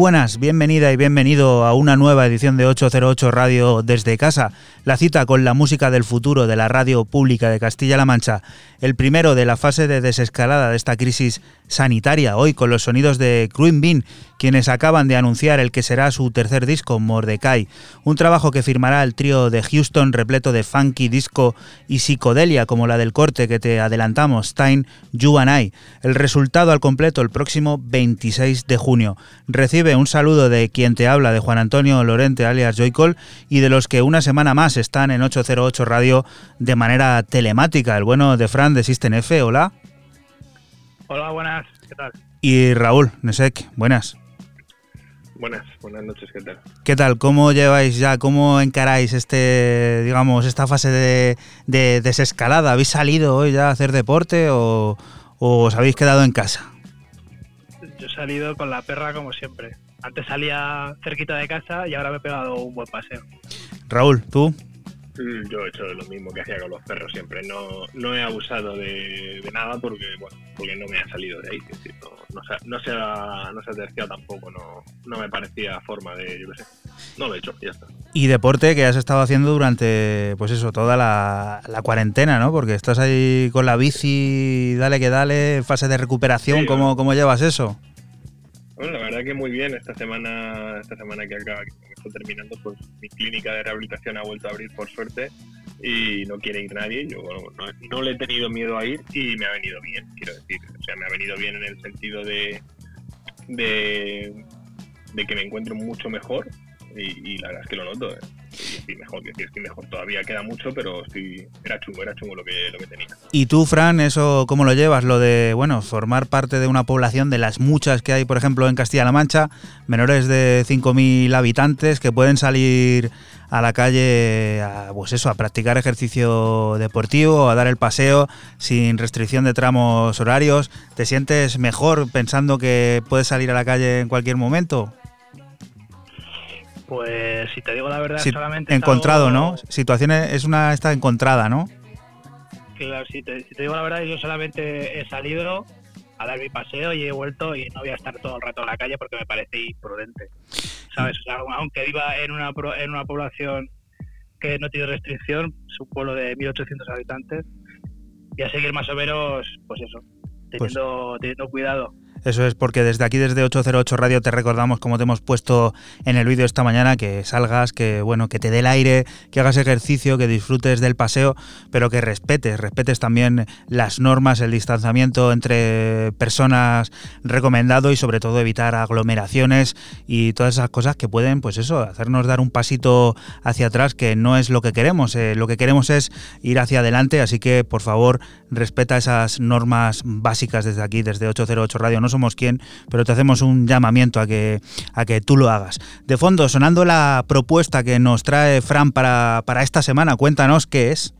Buenas, bienvenida y bienvenido a una nueva edición de 808 Radio desde casa, la cita con la música del futuro de la radio pública de Castilla-La Mancha, el primero de la fase de desescalada de esta crisis sanitaria, hoy con los sonidos de Cruin Bean, quienes acaban de anunciar el que será su tercer disco, Mordecai, un trabajo que firmará el trío de Houston repleto de funky, disco y psicodelia como la del corte que te adelantamos, Stein, You and I. El resultado al completo el próximo 26 de junio. Recibe un saludo de quien te habla, de Juan Antonio Lorente alias Joycol y de los que una semana más están en 808 Radio de manera telemática. El bueno de Fran de System F, hola. Hola, buenas, ¿qué tal? Y Raúl Nesek, buenas. Buenas, buenas noches, ¿qué tal? ¿Qué tal? ¿Cómo lleváis ya, cómo encaráis este, digamos, esta fase de, desescalada? ¿Habéis salido hoy ya a hacer deporte o, o os habéis quedado en casa? Yo he salido con la perra como siempre. Antes salía cerquita de casa y ahora me he pegado un buen paseo. Raúl, ¿tú? Mm, yo he hecho lo mismo que hacía con los perros siempre. No, no he abusado de, nada porque, bueno, porque no me ha salido de ahí. no, se, no, se ha, no se ha terciado tampoco. No, no me parecía forma de, yo qué sé. No lo he hecho, ya está. Y deporte que has estado haciendo durante, pues eso, toda la, cuarentena, ¿no? Porque estás ahí con la bici, dale que dale, fase de recuperación. ¿Cómo, ¿Cómo llevas eso? Bueno, la verdad que muy bien. Esta semana, esta semana que acaba, está terminando, pues mi clínica de rehabilitación ha vuelto a abrir por suerte y no quiere ir nadie. Yo no, le he tenido miedo a ir y me ha venido bien, quiero decir. O sea, me ha venido bien en el sentido de, de de que me encuentro mucho mejor y, la verdad es que lo noto. ¿eh? Estoy mejor, que estoy mejor. Todavía queda mucho, pero sí, era chungo, era chungo lo que, lo que tenía. ¿Y tú, Fran, eso cómo lo llevas? Lo de, bueno, formar parte de una población de las muchas que hay, por ejemplo, en Castilla-La Mancha, menores de 5.000 habitantes que pueden salir a la calle a, pues eso, a practicar ejercicio deportivo, a dar el paseo sin restricción de tramos horarios. ¿Te sientes mejor pensando que puedes salir a la calle en cualquier momento? Pues si te digo la verdad, solamente... Encontrado, ¿no? Situaciones, es una esta encontrada, ¿no? Claro, si te, digo la verdad, yo solamente he salido a dar mi paseo y he vuelto y no voy a estar todo el rato en la calle porque me parece imprudente. ¿Sabes? O sea, aunque viva en una, en una población que no tiene restricción, es un pueblo de 1.800 habitantes, y a seguir más o menos, pues eso, pues teniendo, teniendo cuidado. Eso es porque desde aquí, desde 808 Radio, te recordamos, como te hemos puesto en el vídeo esta mañana, que salgas, que bueno, que te dé el aire, que hagas ejercicio, que disfrutes del paseo, pero que respetes, respetes también las normas, el distanciamiento entre personas recomendado y sobre todo evitar aglomeraciones y todas esas cosas que pueden, pues eso, hacernos dar un pasito hacia atrás, que no es lo que queremos. Eh, lo que queremos es ir hacia adelante, así que por favor respeta esas normas básicas desde aquí, desde 808 Radio somos quien, pero te hacemos un llamamiento a que, a que tú lo hagas. De fondo, sonando la propuesta que nos trae Fran para, para esta semana, cuéntanos qué es.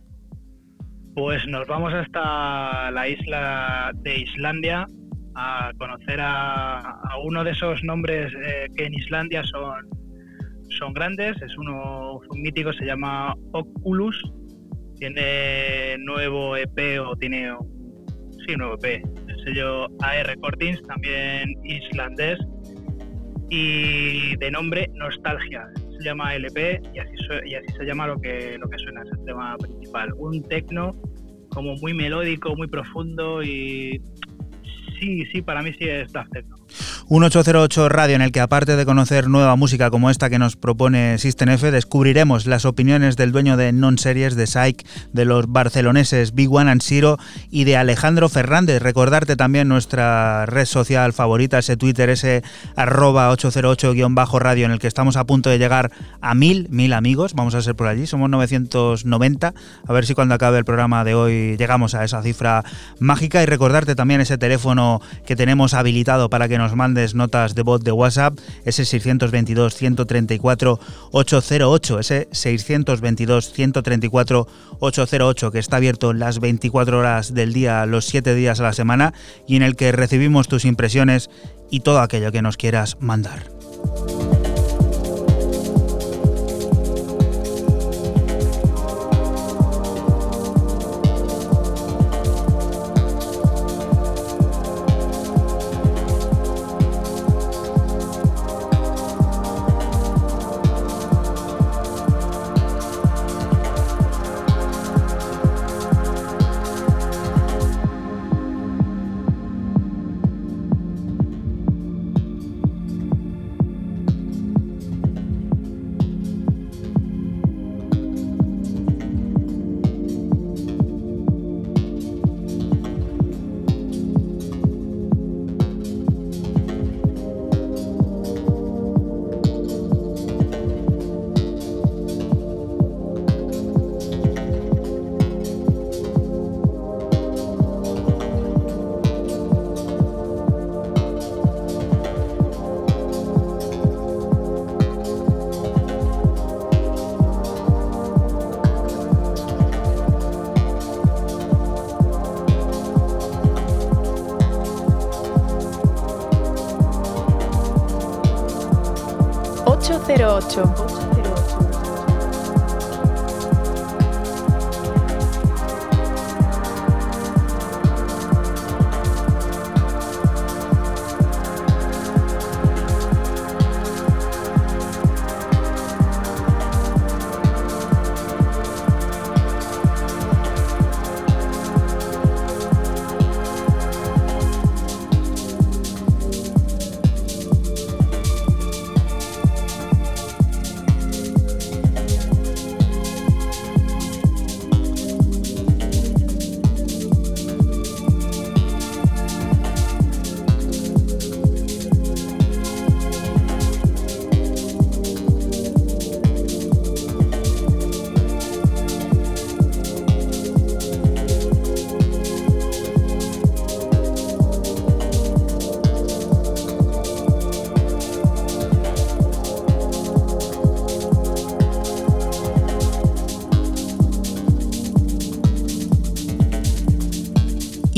Pues nos vamos hasta la isla de Islandia a conocer a, uno de esos nombres eh, que en Islandia son, son grandes. Es uno un mítico, se llama Oculus. Tiene nuevo EP o tiene sí, nuevo EP sello AR Recordings, también islandés, y de nombre Nostalgia. Se llama LP y así, se llama lo que, lo que suena, es el tema principal. Un tecno como muy melódico, muy profundo y sí, sí, para mí sí es techno. Un 808 Radio en el que aparte de conocer nueva música como esta que nos propone System F, descubriremos las opiniones del dueño de Non Series, de Psych, de los barceloneses Big One and Zero y de Alejandro Fernández. Recordarte también nuestra red social favorita, ese Twitter, ese arroba 808-radio en el que estamos a punto de llegar a mil, mil amigos. Vamos a ser por allí, somos 990. A ver si cuando acabe el programa de hoy llegamos a esa cifra mágica y recordarte también ese teléfono que tenemos habilitado para que nos mande notas de voz de WhatsApp, ese 622-134-808, ese 622-134-808 que está abierto las 24 horas del día, los 7 días a la semana y en el que recibimos tus impresiones y todo aquello que nos quieras mandar.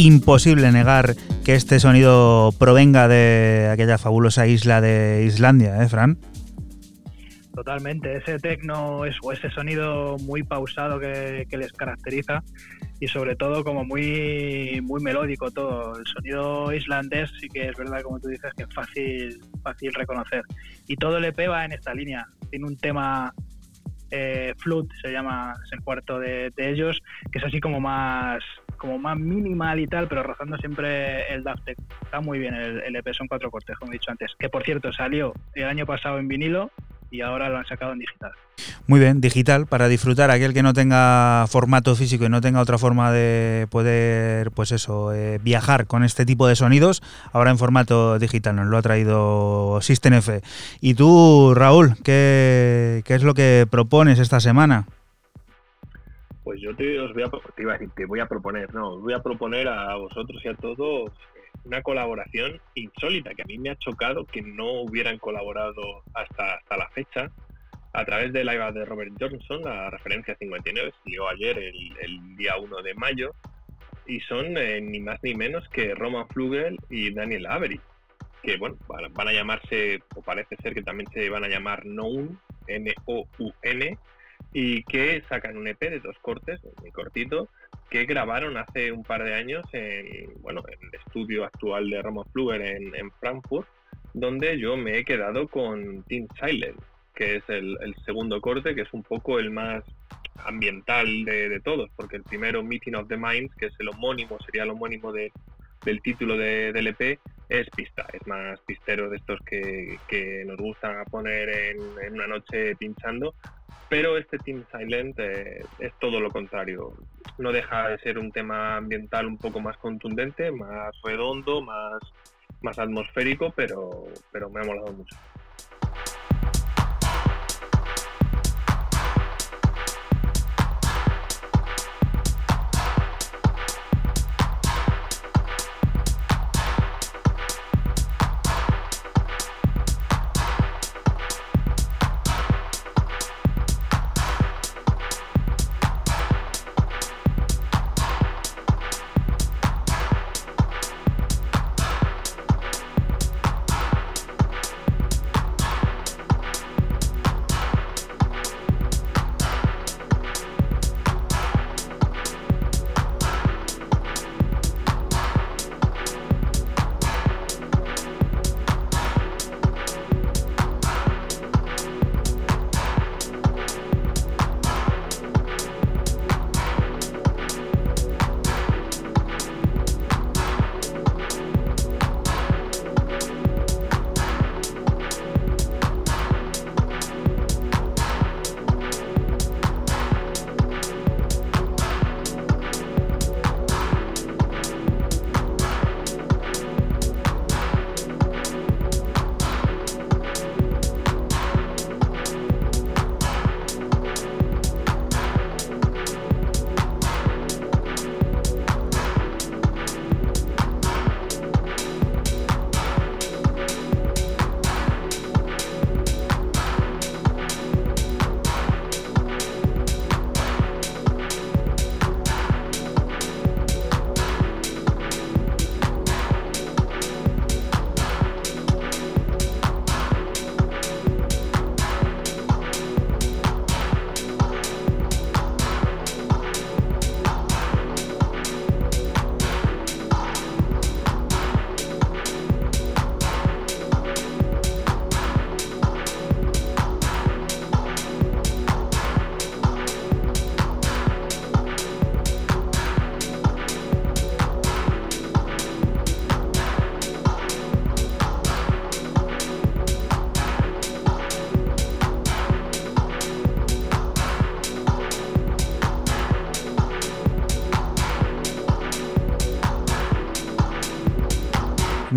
Imposible negar que este sonido provenga de aquella fabulosa isla de Islandia, ¿eh, Fran? Totalmente, ese tecno es, o ese sonido muy pausado que, les caracteriza y sobre todo como muy muy melódico todo. El sonido islandés sí que es verdad, como tú dices, que es fácil, fácil reconocer. Y todo el EP va en esta línea. Tiene un tema eh, Flute, se llama, es el cuarto de, de, ellos, que es así como más como más minimal y tal, pero rozando siempre el Daft Está muy bien el, el EP, son cuatro cortes, como he dicho antes. Que por cierto salió el año pasado en vinilo y ahora lo han sacado en digital. Muy bien, digital, para disfrutar aquel que no tenga formato físico y no tenga otra forma de poder, pues eso, eh, viajar con este tipo de sonidos, ahora en formato digital nos lo ha traído System F. Y tú, Raúl, ¿qué, qué es lo que propones esta semana? Pues yo te, os voy a, te iba a decir, te voy a proponer, no, os voy a proponer a vosotros y a todos una colaboración insólita que a mí me ha chocado que no hubieran colaborado hasta, hasta la fecha a través de la de Robert Johnson, la referencia 59, salió ayer el, día 1 de mayo, y son eh, ni más ni menos que Roman Flugel y Daniel Avery, que bueno, van a llamarse, o parece ser que también se van a llamar Noun, N-O-U-N, y que sacan un EP de dos cortes, muy cortito, que grabaron hace un par de años en, bueno, en el estudio actual de Roman Fluger en, Frankfurt, donde yo me he quedado con Team Silent, que es el, el, segundo corte, que es un poco el más ambiental de, de, todos, porque el primero, Meeting of the Minds, que es el homónimo, sería el homónimo de, del título de, del EP, es pista, es más pistero de estos que, que nos gusta poner en, en una noche pinchando, pero este Team Silent eh, es todo lo contrario. No deja de ser un tema ambiental un poco más contundente, más redondo, más, más atmosférico, pero, pero me ha molado mucho.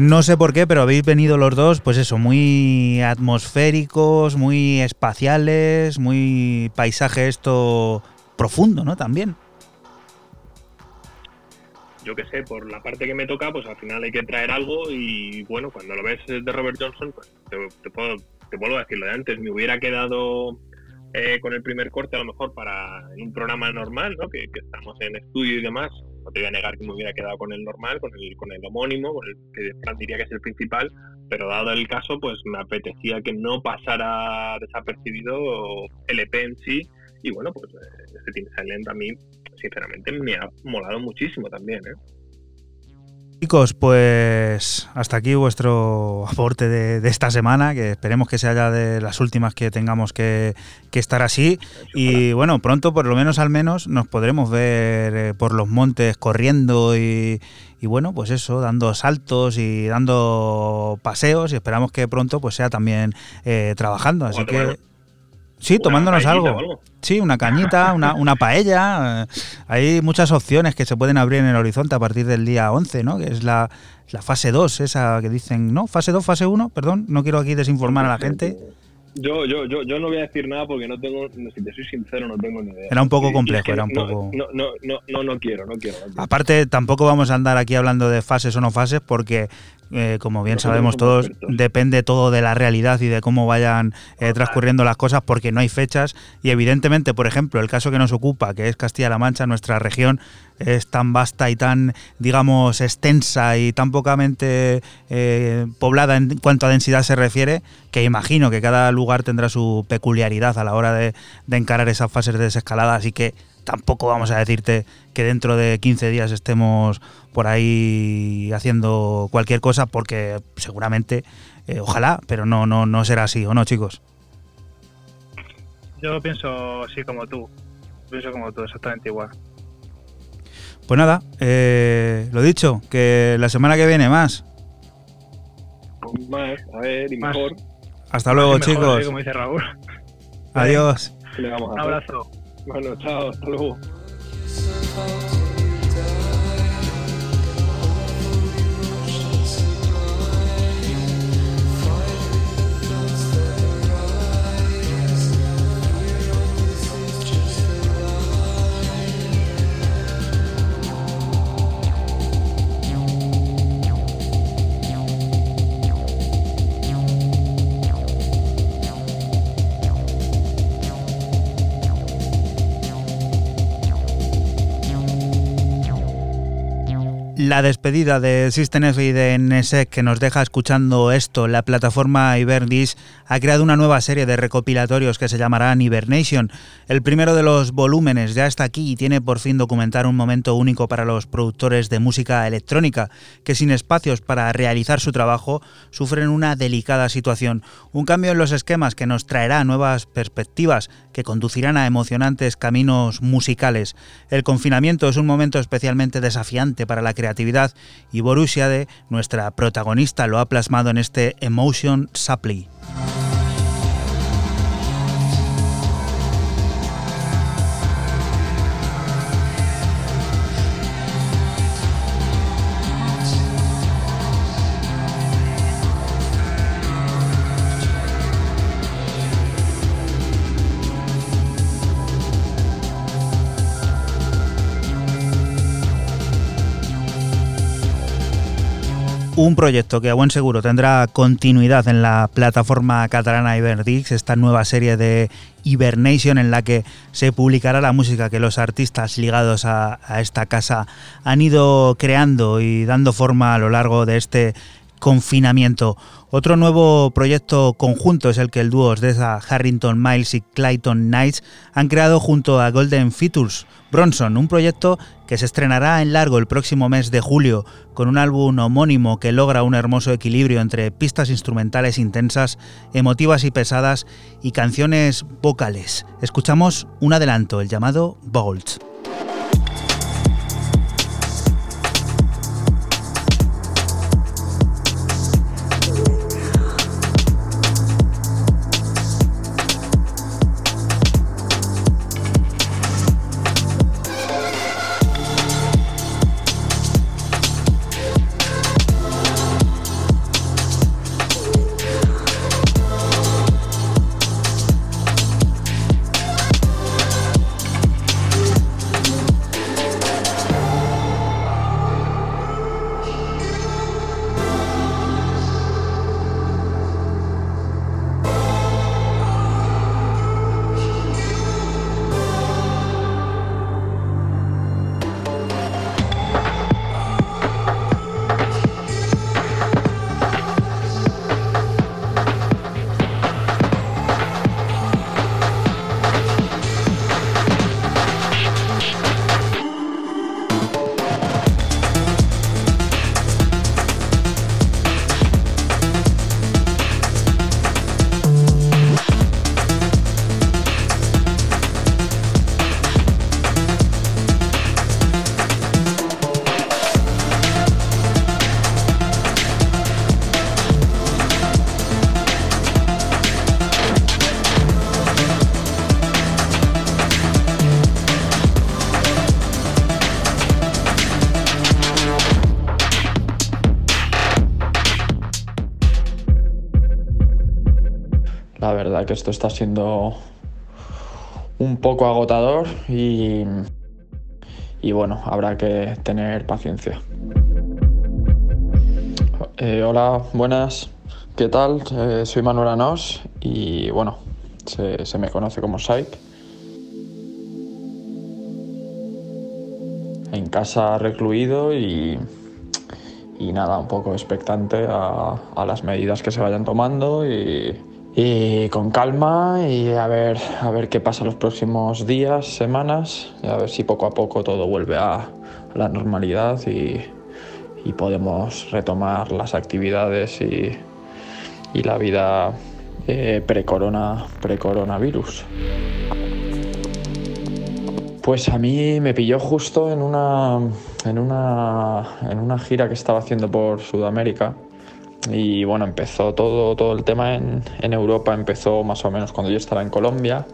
No sé por qué, pero habéis venido los dos, pues eso, muy atmosféricos, muy espaciales, muy paisaje esto profundo, ¿no? También. Yo qué sé, por la parte que me toca, pues al final hay que traer algo y bueno, cuando lo ves de Robert Johnson, pues te, puedo, te vuelvo a decir lo de antes, me hubiera quedado eh, con el primer corte a lo mejor para un programa normal, ¿no? Que estamos en estudio y demás, no te voy a negar que me hubiera quedado con el normal, con el, con el homónimo, con el que diría que es el principal, pero dado el caso, pues me apetecía que no pasara desapercibido el EP en sí, y bueno, pues este Team Silent a mí, sinceramente, me ha molado muchísimo también, ¿eh? Chicos, pues hasta aquí vuestro aporte de, esta semana, que esperemos que sea ya de las últimas que tengamos que, estar así. Y bueno, pronto, por lo menos al menos, nos podremos ver eh, por los montes corriendo y, bueno, pues eso, dando saltos y dando paseos y esperamos que pronto pues sea también eh, trabajando. Así que... Sí, tomándonos algo. Sí, una cañita, una, una paella. Eh, hay muchas opciones que se pueden abrir en el horizonte a partir del día 11, ¿no? Que es la, la fase 2, esa que dicen, ¿no? Fase 2, fase 1, perdón. No quiero aquí desinformar a la gente. Yo, yo, yo, yo no voy a decir nada porque no tengo, si te soy sincero, no tengo ni idea. Era un poco complejo, era un poco. No, no, no, no, no quiero, no quiero. Aparte, tampoco vamos a andar aquí hablando de fases o no fases porque eh, como bien sabemos todos, depende todo de la realidad y de cómo vayan eh, transcurriendo las cosas, porque no hay fechas. Y evidentemente, por ejemplo, el caso que nos ocupa, que es Castilla-La Mancha, nuestra región es tan vasta y tan, digamos, extensa y tan pocamente eh, poblada en cuanto a densidad se refiere, que imagino que cada lugar tendrá su peculiaridad a la hora de, de encarar esas fases de desescalada. Así que tampoco vamos a decirte que dentro de 15 días estemos por ahí haciendo cualquier cosa porque seguramente, eh, ojalá, pero no, no, no será así, ¿o no, chicos? Yo pienso así como tú, pienso como tú, exactamente igual. Pues nada, eh, lo dicho, que la semana que viene más. Más, a ver, y mejor. Hasta luego, chicos. como dice Raúl. Adiós. Un abrazo. Bueno, chao, hasta luego. La despedida de System F y de NSEC que nos deja escuchando esto, la plataforma Hibernis ha creado una nueva serie de recopilatorios que se llamarán Hibernation. El primero de los volúmenes ya está aquí y tiene por fin documentar un momento único para los productores de música electrónica, que sin espacios para realizar su trabajo sufren una delicada situación. Un cambio en los esquemas que nos traerá nuevas perspectivas que conducirán a emocionantes caminos musicales. El confinamiento es un momento especialmente desafiante para la creatividad y Borussia de nuestra protagonista, lo ha plasmado en este Emotion Supply. Un proyecto que a buen seguro tendrá continuidad en la plataforma catalana Iberdix, esta nueva serie de Hibernation en la que se publicará la música que los artistas ligados a, a esta casa han ido creando y dando forma a lo largo de este confinamiento. Otro nuevo proyecto conjunto es el que el dúo de Harrington Miles y Clayton Knights han creado junto a Golden Features Bronson, un proyecto que se estrenará en largo el próximo mes de julio, con un álbum homónimo que logra un hermoso equilibrio entre pistas instrumentales intensas, emotivas y pesadas y canciones vocales. Escuchamos un adelanto, el llamado Bolt. Esto está siendo un poco agotador y, y bueno, habrá que tener paciencia. Eh, hola, buenas, ¿qué tal? Eh, soy Manuel Anos y bueno, se, se me conoce como Saik. En casa recluido y, y nada, un poco expectante a, a las medidas que se vayan tomando y, y con calma y a ver, a ver qué pasa los próximos días, semanas, y a ver si poco a poco todo vuelve a, la normalidad y, y, podemos retomar las actividades y, y la vida eh, pre-corona, pre-coronavirus. Pues a mí me pilló justo en una, en una, en una gira que estaba haciendo por Sudamérica y bueno, empezó todo, todo el tema en, en, Europa, empezó más o menos cuando yo estaba en Colombia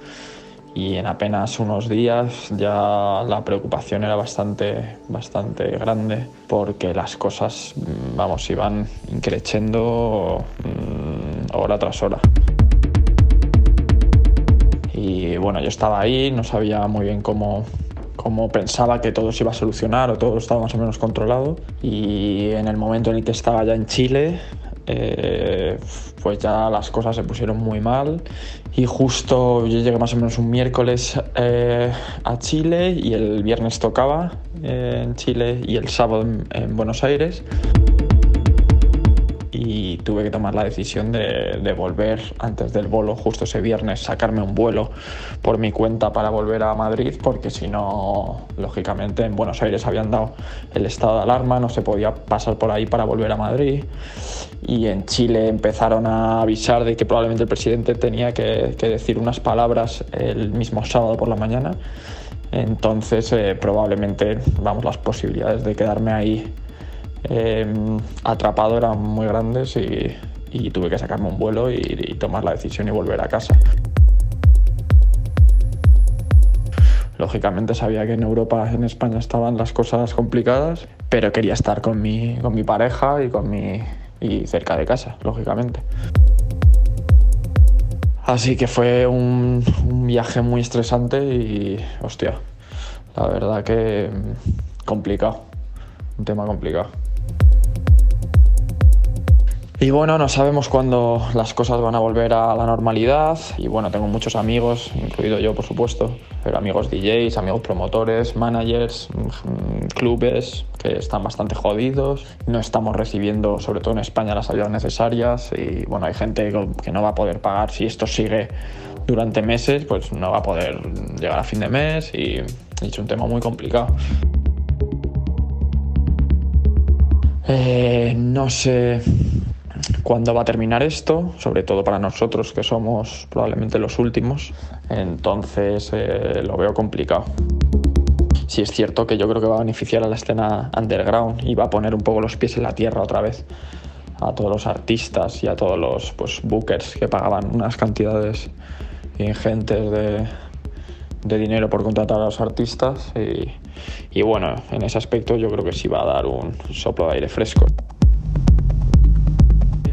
y en apenas unos días ya la preocupación era bastante, bastante grande porque las cosas, vamos, iban increciendo mmm, hora tras hora. Y bueno, yo estaba ahí, no sabía muy bien cómo, como pensaba que todo se iba a solucionar o todo estaba más o menos controlado. Y en el momento en el que estaba ya en Chile, eh, pues ya las cosas se pusieron muy mal. Y justo yo llegué más o menos un miércoles eh, a Chile y el viernes tocaba eh, en Chile y el sábado en, en Buenos Aires tuve que tomar la decisión de, de, volver antes del vuelo, justo ese viernes, sacarme un vuelo por mi cuenta para volver a Madrid, porque si no, lógicamente en Buenos Aires habían dado el estado de alarma, no se podía pasar por ahí para volver a Madrid. Y en Chile empezaron a avisar de que probablemente el presidente tenía que, que decir unas palabras el mismo sábado por la mañana. Entonces, eh, probablemente, vamos, las posibilidades de quedarme ahí eh, atrapado eran muy grandes y, tuve que sacarme un vuelo y, tomar la decisión y volver a casa. Lógicamente sabía que en Europa, en España estaban las cosas complicadas, pero quería estar con mi, con mi pareja y, con mi, y cerca de casa, lógicamente. Así que fue un, un viaje muy estresante y, hostia, la verdad que complicado, un tema complicado. Y bueno, no sabemos cuándo las cosas van a volver a la normalidad. Y bueno, tengo muchos amigos, incluido yo por supuesto, pero amigos DJs, amigos promotores, managers, clubes que están bastante jodidos. No estamos recibiendo, sobre todo en España, las ayudas necesarias. Y bueno, hay gente que no va a poder pagar si esto sigue durante meses, pues no va a poder llegar a fin de mes. Y es un tema muy complicado. Eh, no sé cuándo va a terminar esto, sobre todo para nosotros que somos probablemente los últimos, entonces eh, lo veo complicado. Sí es cierto que yo creo que va a beneficiar a la escena underground y va a poner un poco los pies en la tierra otra vez a todos los artistas y a todos los pues, bookers que pagaban unas cantidades ingentes de, de dinero por contratar a los artistas y, y bueno, en ese aspecto yo creo que sí va a dar un soplo de aire fresco.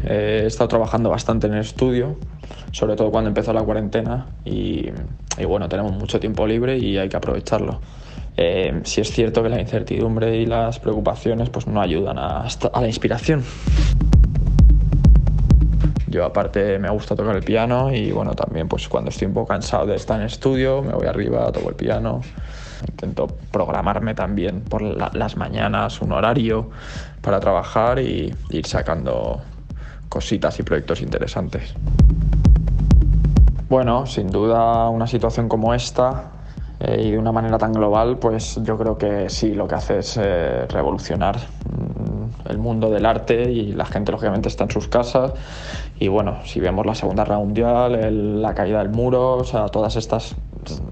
Eh, he estado trabajando bastante en el estudio, sobre todo cuando empezó la cuarentena y, y bueno, tenemos mucho tiempo libre y hay que aprovecharlo. Eh, sí es cierto que la incertidumbre y las preocupaciones pues no ayudan a, a la inspiración. Yo aparte me gusta tocar el piano y bueno, también pues cuando estoy un poco cansado de estar en estudio me voy arriba, toco el piano. Intento programarme también por la, las mañanas un horario para trabajar y ir sacando cositas y proyectos interesantes. Bueno, sin duda una situación como esta eh, y de una manera tan global, pues yo creo que sí, lo que hace es eh, revolucionar el mundo del arte y la gente lógicamente está en sus casas y bueno, si vemos la Segunda Guerra Mundial, la caída del muro, o sea, todos estos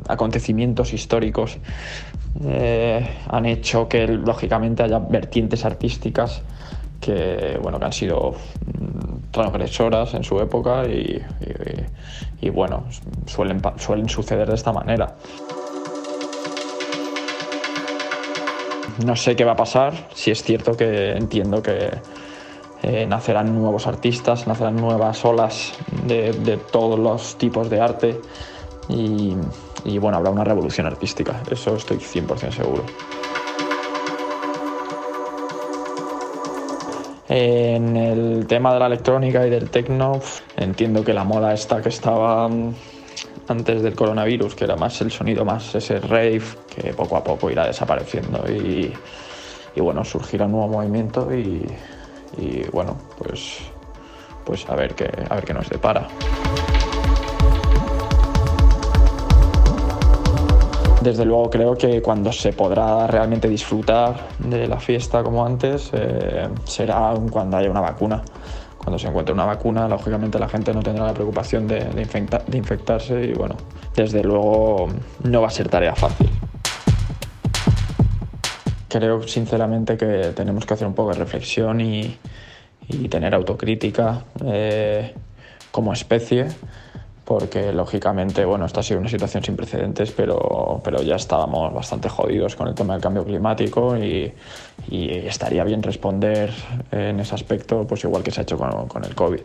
acontecimientos históricos eh, han hecho que lógicamente haya vertientes artísticas que, bueno, que han sido transgresoras en su época y, bueno, suelen, suelen suceder de esta manera. No sé qué va a pasar, si es cierto que entiendo que, eh, nacerán nuevos artistas, nacerán nuevas olas de, todos los tipos de arte y, y bueno, habrá una revolución artística, eso estoy 100% seguro. En el tema de la electrónica y del techno, entiendo que la moda esta que estaba mm, antes del coronavirus, que era más el sonido, más ese rave, que poco a poco irá desapareciendo y, bueno, surgirá un nuevo movimiento y, bueno, pues, pues a, ver qué, a ver qué nos depara. Desde luego creo que cuando se podrá realmente disfrutar de la fiesta como antes eh, será cuando haya una vacuna. Cuando se encuentre una vacuna, lógicamente la gente no tendrá la preocupación de, de infectarse y bueno, desde luego no va a ser tarea fácil. Creo sinceramente que tenemos que hacer un poco de reflexión y, tener autocrítica eh, como especie porque lógicamente, bueno, esta ha sido una situación sin precedentes, pero, pero ya estábamos bastante jodidos con el tema del cambio climático y, estaría bien responder en ese aspecto, pues igual que se ha hecho con, con el COVID.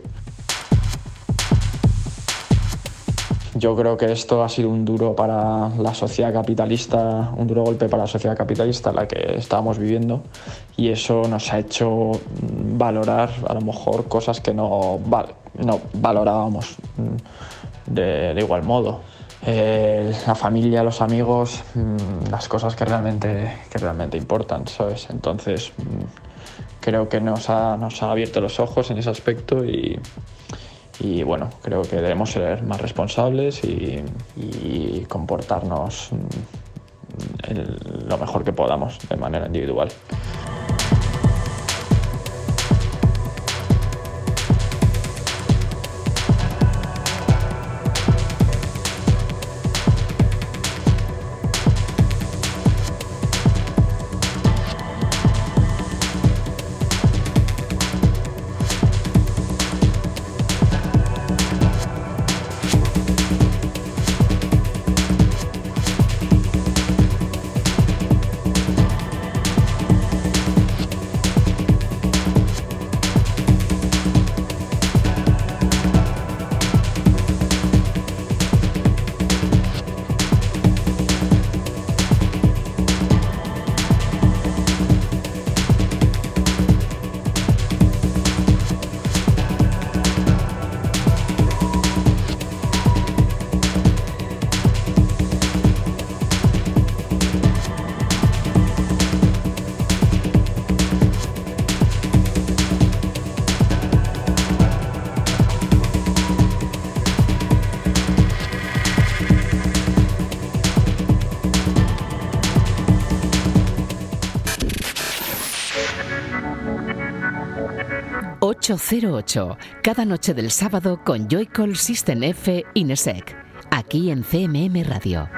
Yo creo que esto ha sido un duro para la sociedad capitalista, un duro golpe para la sociedad capitalista la que estábamos viviendo y eso nos ha hecho valorar a lo mejor cosas que no, no valorábamos de, igual modo. Eh, la familia, los amigos, mm, las cosas que realmente, que realmente importan, ¿sabes? Entonces, mm, creo que nos ha, nos ha abierto los ojos en ese aspecto y, y bueno, creo que debemos ser más responsables y, comportarnos mm, lo mejor que podamos de manera individual. 808, cada noche del sábado con Joycall System F Inesec, aquí en CMM Radio.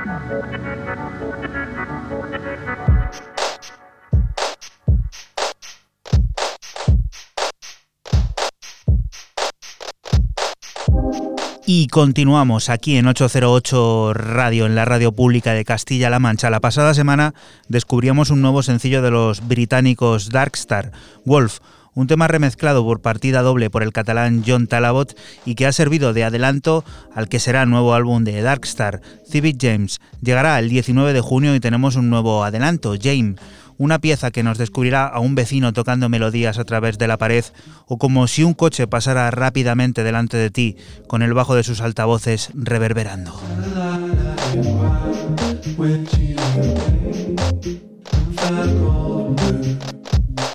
Y continuamos aquí en 808 Radio, en la radio pública de Castilla-La Mancha. La pasada semana descubríamos un nuevo sencillo de los británicos Darkstar, Wolf, un tema remezclado por partida doble por el catalán John Talabot y que ha servido de adelanto al que será nuevo álbum de Darkstar, Civic James. Llegará el 19 de junio y tenemos un nuevo adelanto, James una pieza que nos descubrirá a un vecino tocando melodías a través de la pared, o como si un coche pasara rápidamente delante de ti, con el bajo de sus altavoces reverberando.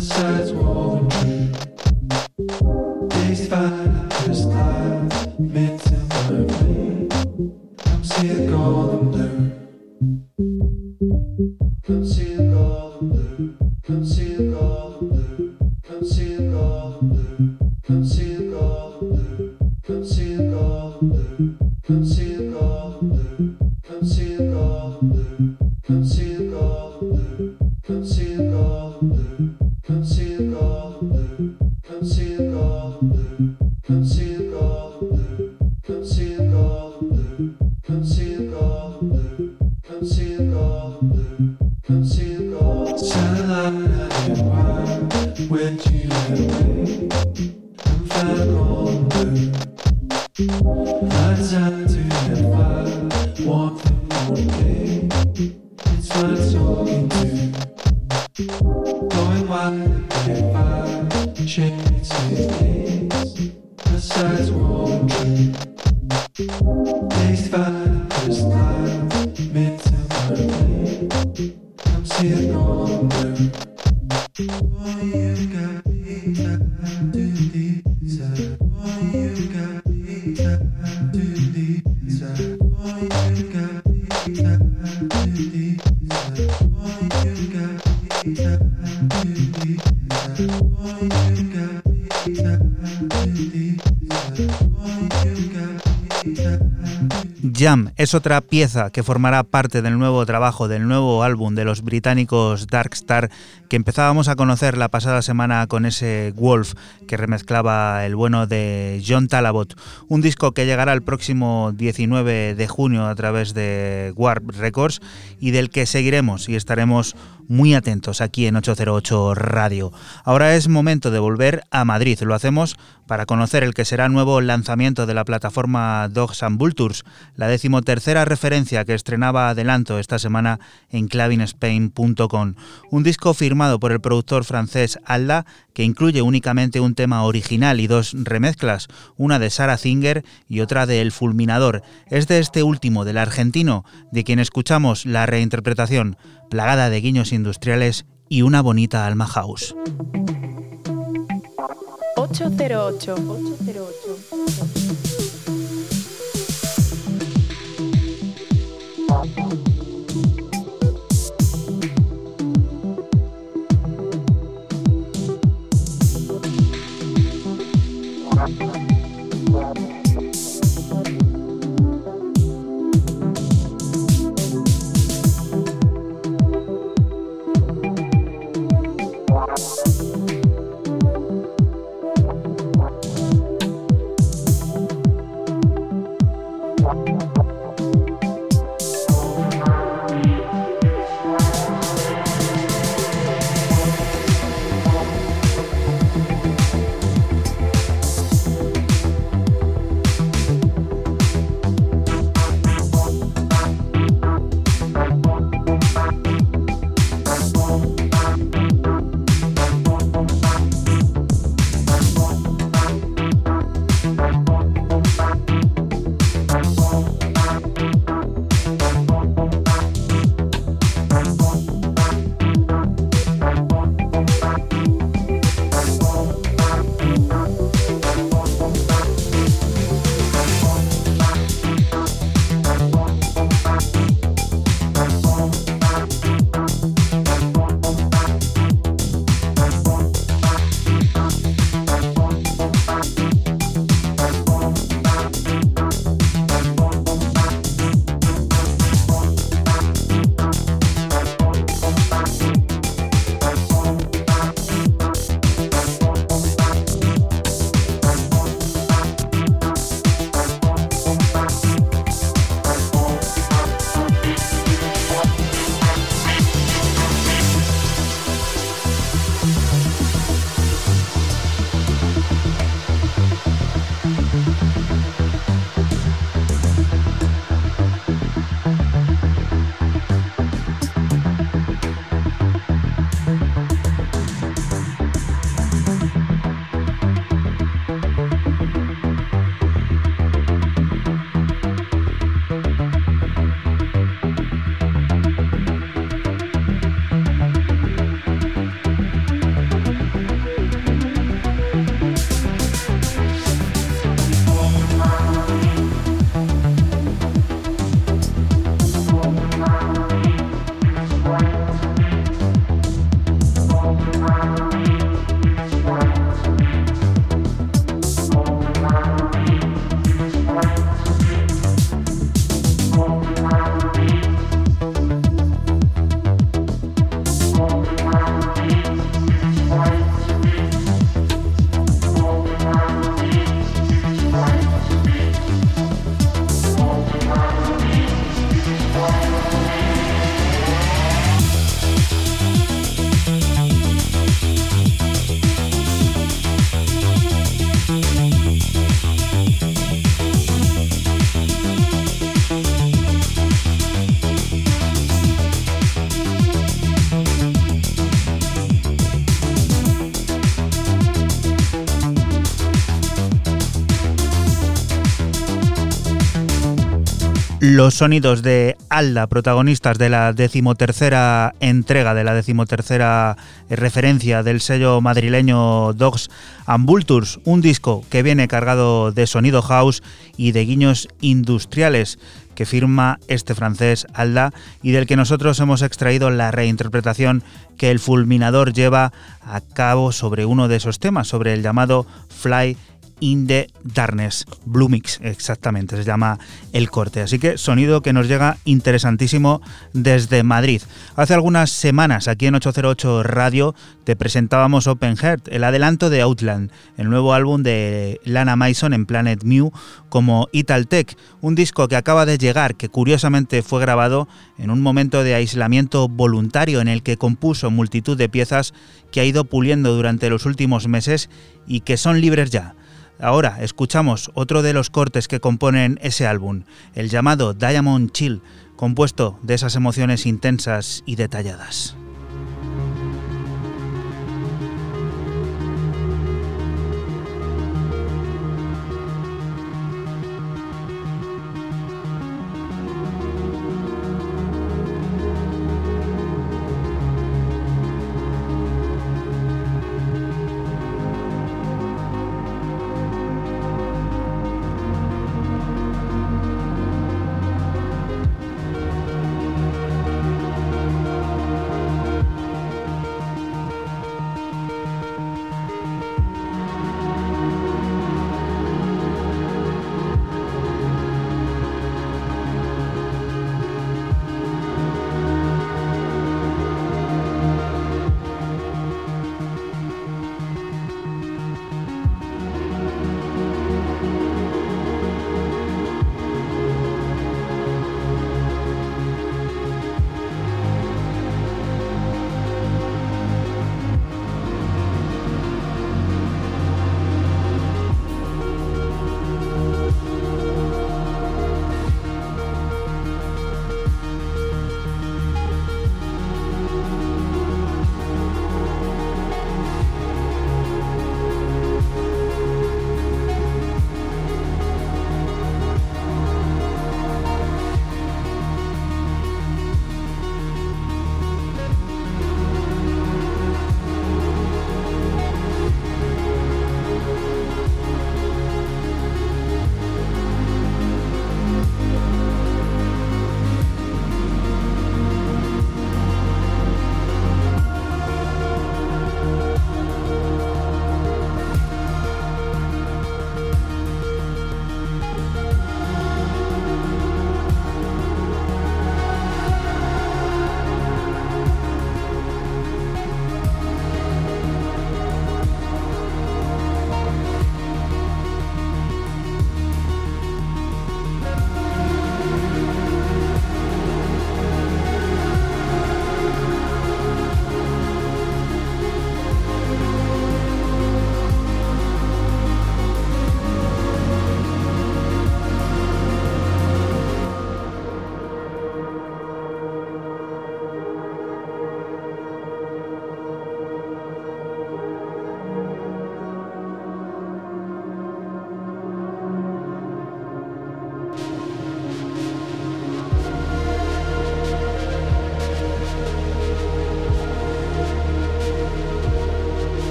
sides wall and tree. Days fine, first class, mint and perfect. Come see a golden blue. Come see a blue. Es otra pieza que formará parte del nuevo trabajo, del nuevo álbum de los británicos Darkstar que empezábamos a conocer la pasada semana con ese Wolf que remezclaba el bueno de John Talabot, un disco que llegará el próximo 19 de junio a través de Warp Records y del que seguiremos y estaremos muy atentos aquí en 808 Radio. Ahora es momento de volver a Madrid. Lo hacemos para conocer el que será nuevo lanzamiento de la plataforma Dogs and Vultures, la decimotercera referencia que estrenaba adelanto esta semana en clavinspain.com. Un disco firmado por el productor francés Alda que incluye únicamente un tema original y dos remezclas, una de Sarah Zinger y otra de El Fulminador. Es de este último, del argentino, de quien escuchamos la reinterpretación, plagada de guiños industriales y una bonita alma house. 808. 808. Los sonidos de Alda, protagonistas de la decimotercera entrega, de la decimotercera referencia del sello madrileño Dogs and Vultures, un disco que viene cargado de sonido house y de guiños industriales que firma este francés Alda y del que nosotros hemos extraído la reinterpretación que el fulminador lleva a cabo sobre uno de esos temas, sobre el llamado Fly in the Darkness. Blue Mix, exactamente, se llama el corte. Así que sonido que nos llega interesantísimo desde Madrid. Hace algunas semanas aquí en 808 Radio te presentábamos Open Heart, el adelanto de Outland, el nuevo álbum de Lana Mason en Planet Mew como Italtech, un disco que acaba de llegar, que curiosamente fue grabado en un momento de aislamiento voluntario en el que compuso multitud de piezas que ha ido puliendo durante los últimos meses y que son libres ya. Ahora escuchamos otro de los cortes que componen ese álbum, el llamado Diamond Chill, compuesto de esas emociones intensas y detalladas.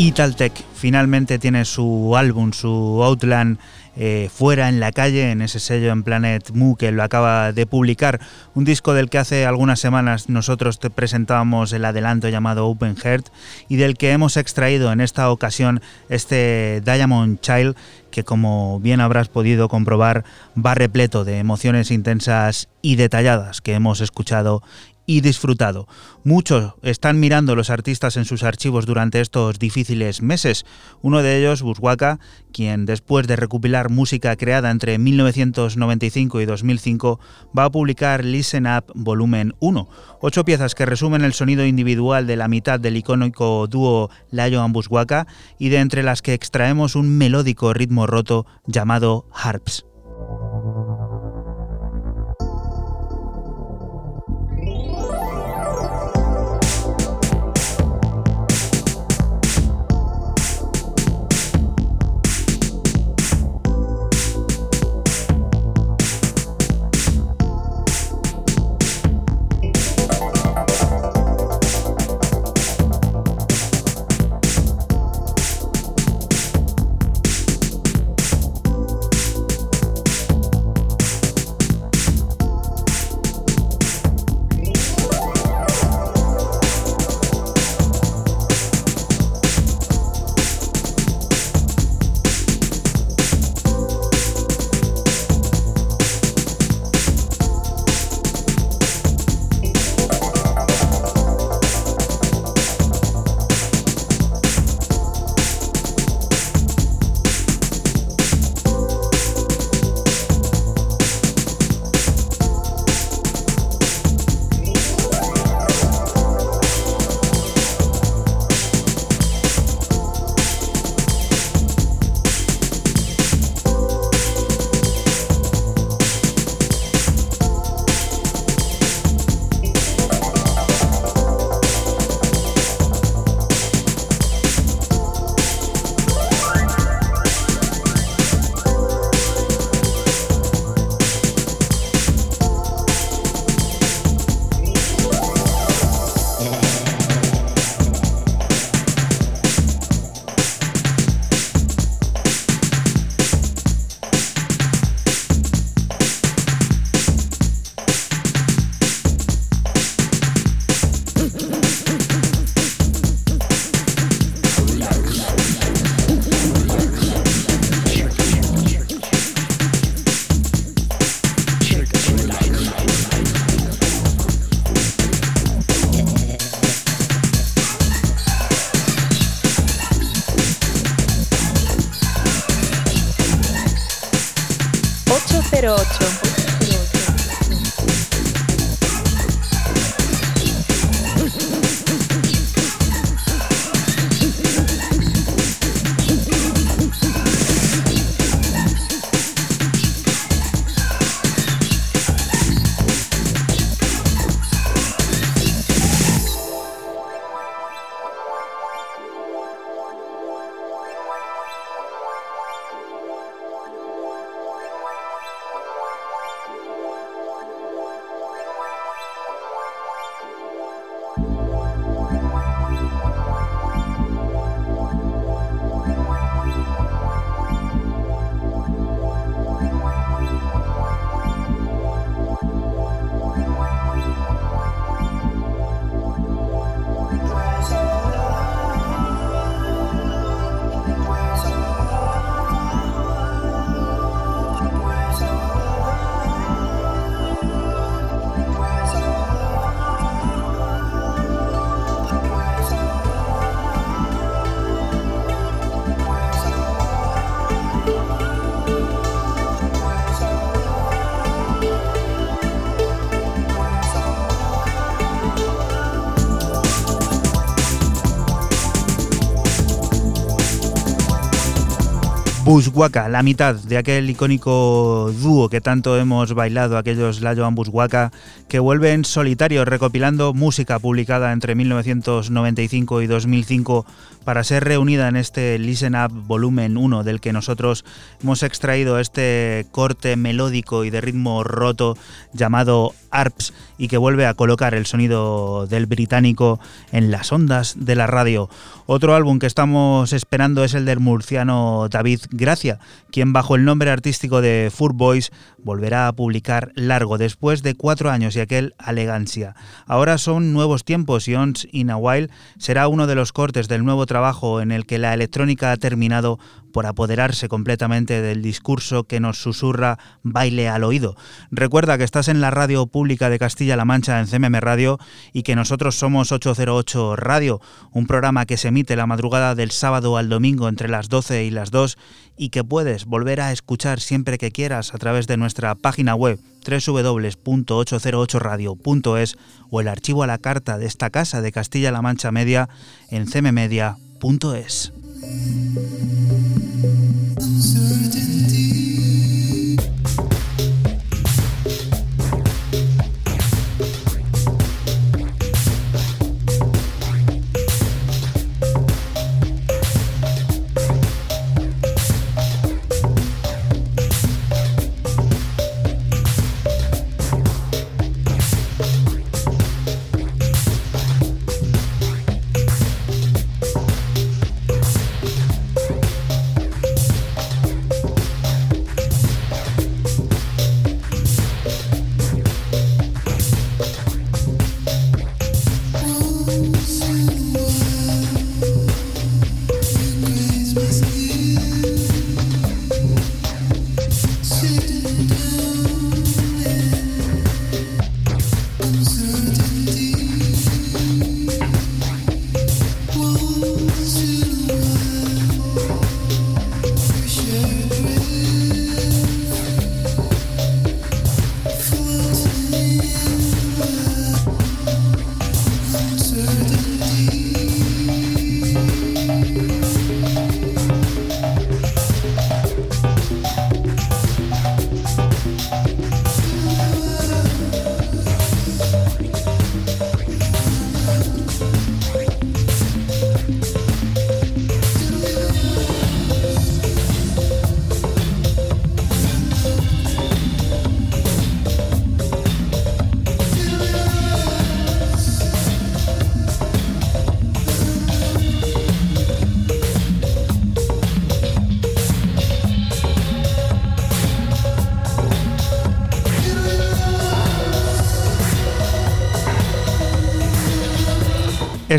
Italtech finalmente tiene su álbum, su Outland eh, fuera en la calle, en ese sello en Planet Mu que lo acaba de publicar, un disco del que hace algunas semanas nosotros te presentábamos el adelanto llamado Open Heart y del que hemos extraído en esta ocasión este Diamond Child que como bien habrás podido comprobar va repleto de emociones intensas y detalladas que hemos escuchado y disfrutado. Muchos están mirando los artistas en sus archivos durante estos difíciles meses. Uno de ellos, Buswaka, quien después de recopilar música creada entre 1995 y 2005, va a publicar Listen Up Volumen 1, ocho piezas que resumen el sonido individual de la mitad del icónico dúo Lion Buswaka y de entre las que extraemos un melódico ritmo roto llamado Harps. 08. Bushwaka, la mitad de aquel icónico dúo que tanto hemos bailado, aquellos Layo Bushwaka, que vuelve en solitario recopilando música publicada entre 1995 y 2005 para ser reunida en este Listen Up Volumen 1 del que nosotros hemos extraído este corte melódico y de ritmo roto llamado ARPS y que vuelve a colocar el sonido del británico en las ondas de la radio. Otro álbum que estamos esperando es el del murciano David Gracia, quien bajo el nombre artístico de Fur Boys volverá a publicar Largo después de cuatro años y aquel Alegancia. Ahora son nuevos tiempos y Ons in a While será uno de los cortes del nuevo trabajo en el que la electrónica ha terminado por apoderarse completamente del discurso que nos susurra baile al oído. Recuerda que estás en la radio pública de Castilla-La Mancha en CMM Radio y que nosotros somos 808 Radio, un programa que se emite la madrugada del sábado al domingo entre las 12 y las 2 y que puedes volver a escuchar siempre que quieras a través de nuestra página web www.808radio.es o el archivo a la carta de esta casa de Castilla-La Mancha Media en cmmedia.es. Uncertainty.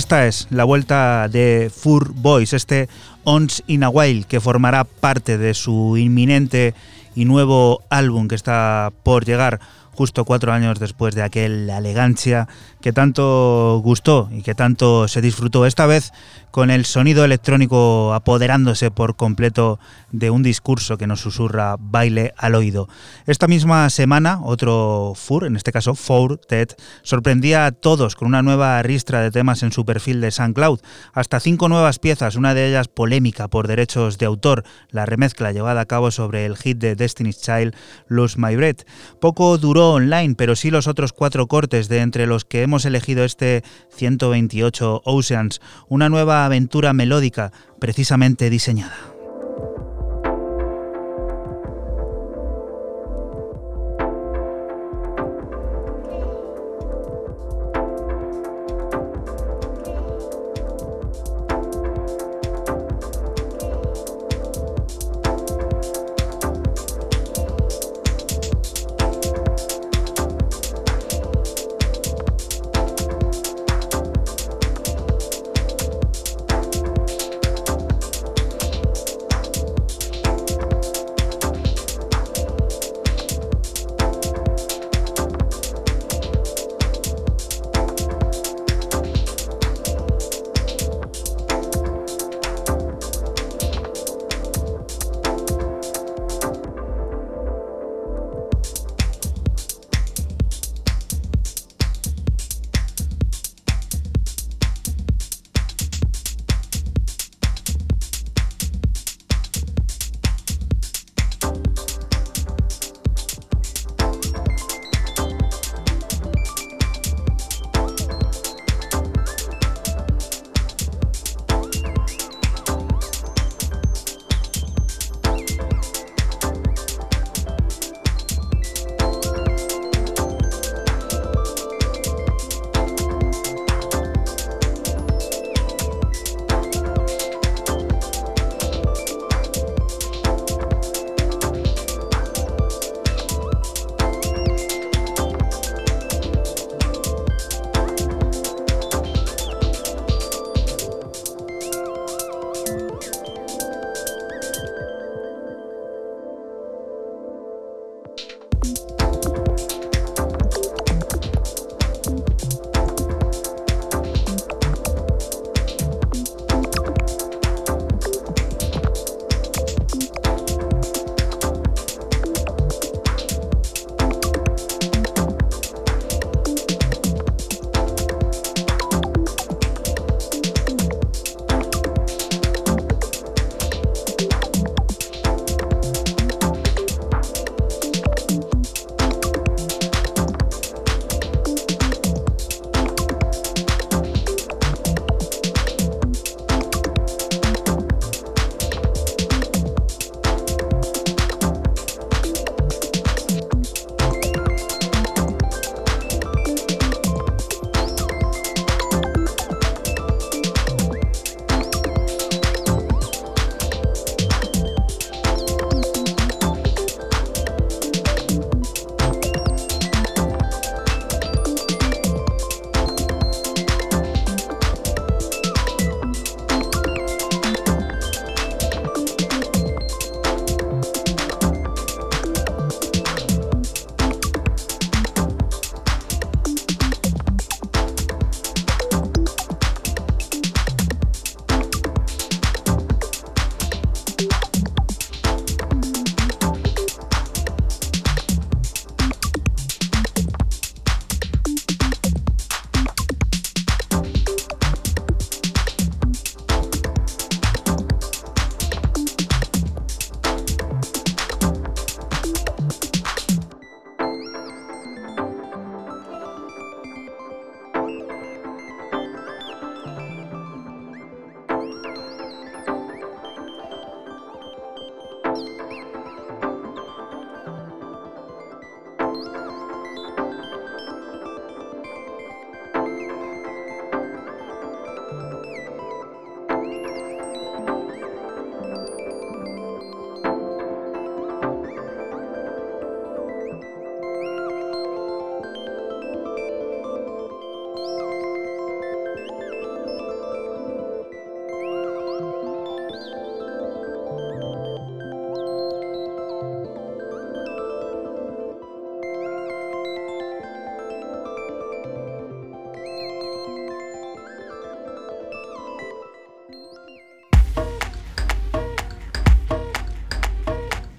Esta es la vuelta de Fur Boys, este Ons in a While, que formará parte de su inminente y nuevo álbum que está por llegar justo cuatro años después de aquel Elegancia que tanto gustó y que tanto se disfrutó. Esta vez con el sonido electrónico apoderándose por completo de un discurso que nos susurra baile al oído. Esta misma semana, otro FUR, en este caso Four Ted, sorprendía a todos con una nueva ristra de temas en su perfil de SoundCloud. Hasta cinco nuevas piezas, una de ellas polémica por derechos de autor, la remezcla llevada a cabo sobre el hit de Destiny's Child, Lose My Breath. Poco duró online, pero sí los otros cuatro cortes de entre los que hemos elegido este 128 Oceans, una nueva aventura melódica precisamente diseñada.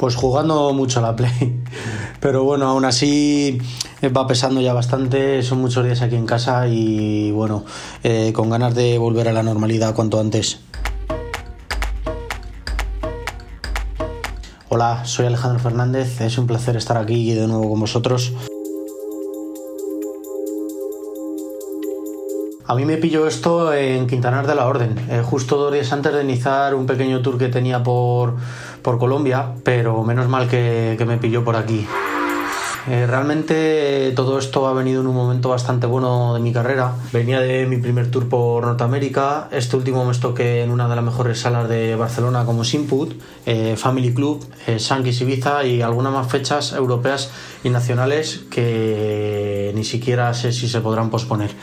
Pues jugando mucho la Play. Pero bueno, aún así eh, va pesando ya bastante, son muchos días aquí en casa y bueno, eh, con ganas de volver a la normalidad cuanto antes. Hola, soy Alejandro Fernández, es un placer estar aquí de nuevo con vosotros. A mí me pilló esto en Quintanar de la Orden, eh, justo dos días antes de iniciar un pequeño tour que tenía por, Colombia, pero menos mal que, me pilló por aquí. Eh, realmente todo esto ha venido en un momento bastante bueno de mi carrera. Venía de mi primer tour por Norteamérica. Este último me toqué en una de las mejores salas de Barcelona como Simput, eh, Family Club, eh, Ibiza y algunas más fechas europeas y nacionales que ni siquiera sé si se podrán posponer.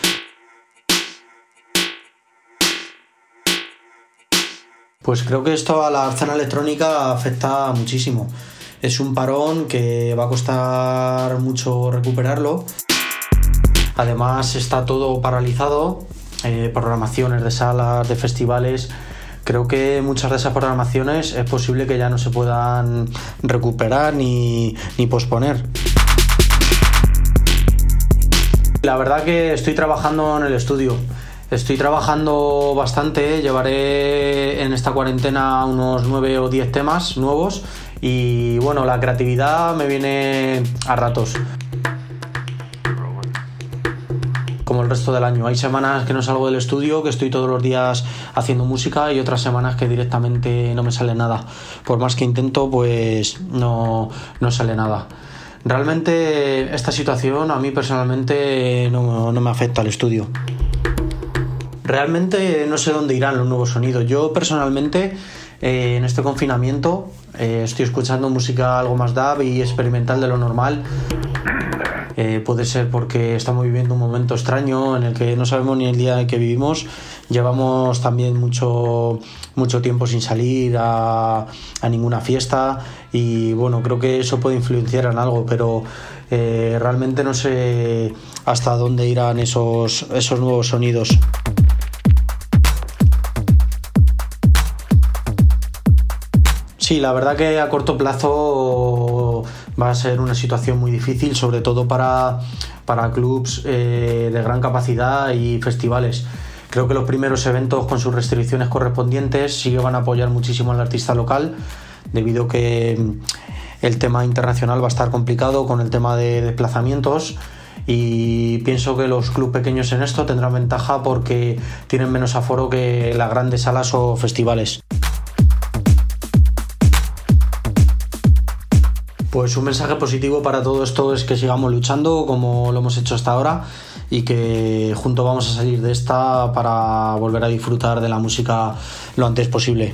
Pues creo que esto a la escena electrónica afecta muchísimo. Es un parón que va a costar mucho recuperarlo. Además está todo paralizado, eh, programaciones de salas, de festivales. Creo que muchas de esas programaciones es posible que ya no se puedan recuperar ni, ni posponer. La verdad que estoy trabajando en el estudio. Estoy trabajando bastante, llevaré en esta cuarentena unos 9 o 10 temas nuevos y bueno, la creatividad me viene a ratos. Como el resto del año. Hay semanas que no salgo del estudio, que estoy todos los días haciendo música y otras semanas que directamente no me sale nada. Por más que intento, pues no, no sale nada. Realmente esta situación a mí personalmente no, no me afecta al estudio. Realmente no sé dónde irán los nuevos sonidos. Yo personalmente eh, en este confinamiento eh, estoy escuchando música algo más dab y experimental de lo normal. Eh, puede ser porque estamos viviendo un momento extraño en el que no sabemos ni el día en que vivimos. Llevamos también mucho, mucho tiempo sin salir a, a ninguna fiesta y bueno, creo que eso puede influenciar en algo, pero realmente no sé hasta dónde irán esos, esos nuevos sonidos. Sí, la verdad que a corto plazo va a ser una situación muy difícil, sobre todo para, para clubs eh, de gran capacidad y festivales. Creo que los primeros eventos con sus restricciones correspondientes sí que van a apoyar muchísimo al artista local, debido a que el tema internacional va a estar complicado con el tema de desplazamientos y pienso que los clubes pequeños en esto tendrán ventaja porque tienen menos aforo que las grandes salas o festivales. Pues un mensaje positivo para todo esto es que sigamos luchando como lo hemos hecho hasta ahora y que juntos vamos a salir de esta para volver a disfrutar de la música lo antes posible.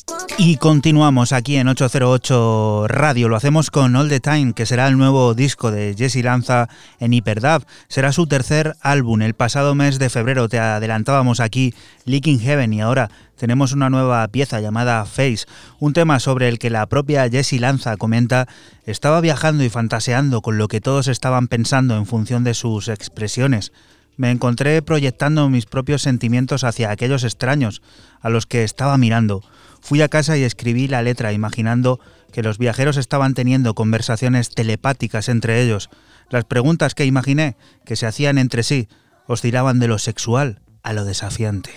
Y continuamos aquí en 808 Radio. Lo hacemos con All the Time, que será el nuevo disco de Jesse Lanza en Hyperdub. Será su tercer álbum. El pasado mes de febrero te adelantábamos aquí Leaking Heaven y ahora tenemos una nueva pieza llamada Face, un tema sobre el que la propia Jessie Lanza comenta estaba viajando y fantaseando con lo que todos estaban pensando en función de sus expresiones. Me encontré proyectando mis propios sentimientos hacia aquellos extraños a los que estaba mirando Fui a casa y escribí la letra imaginando que los viajeros estaban teniendo conversaciones telepáticas entre ellos. Las preguntas que imaginé que se hacían entre sí oscilaban de lo sexual a lo desafiante.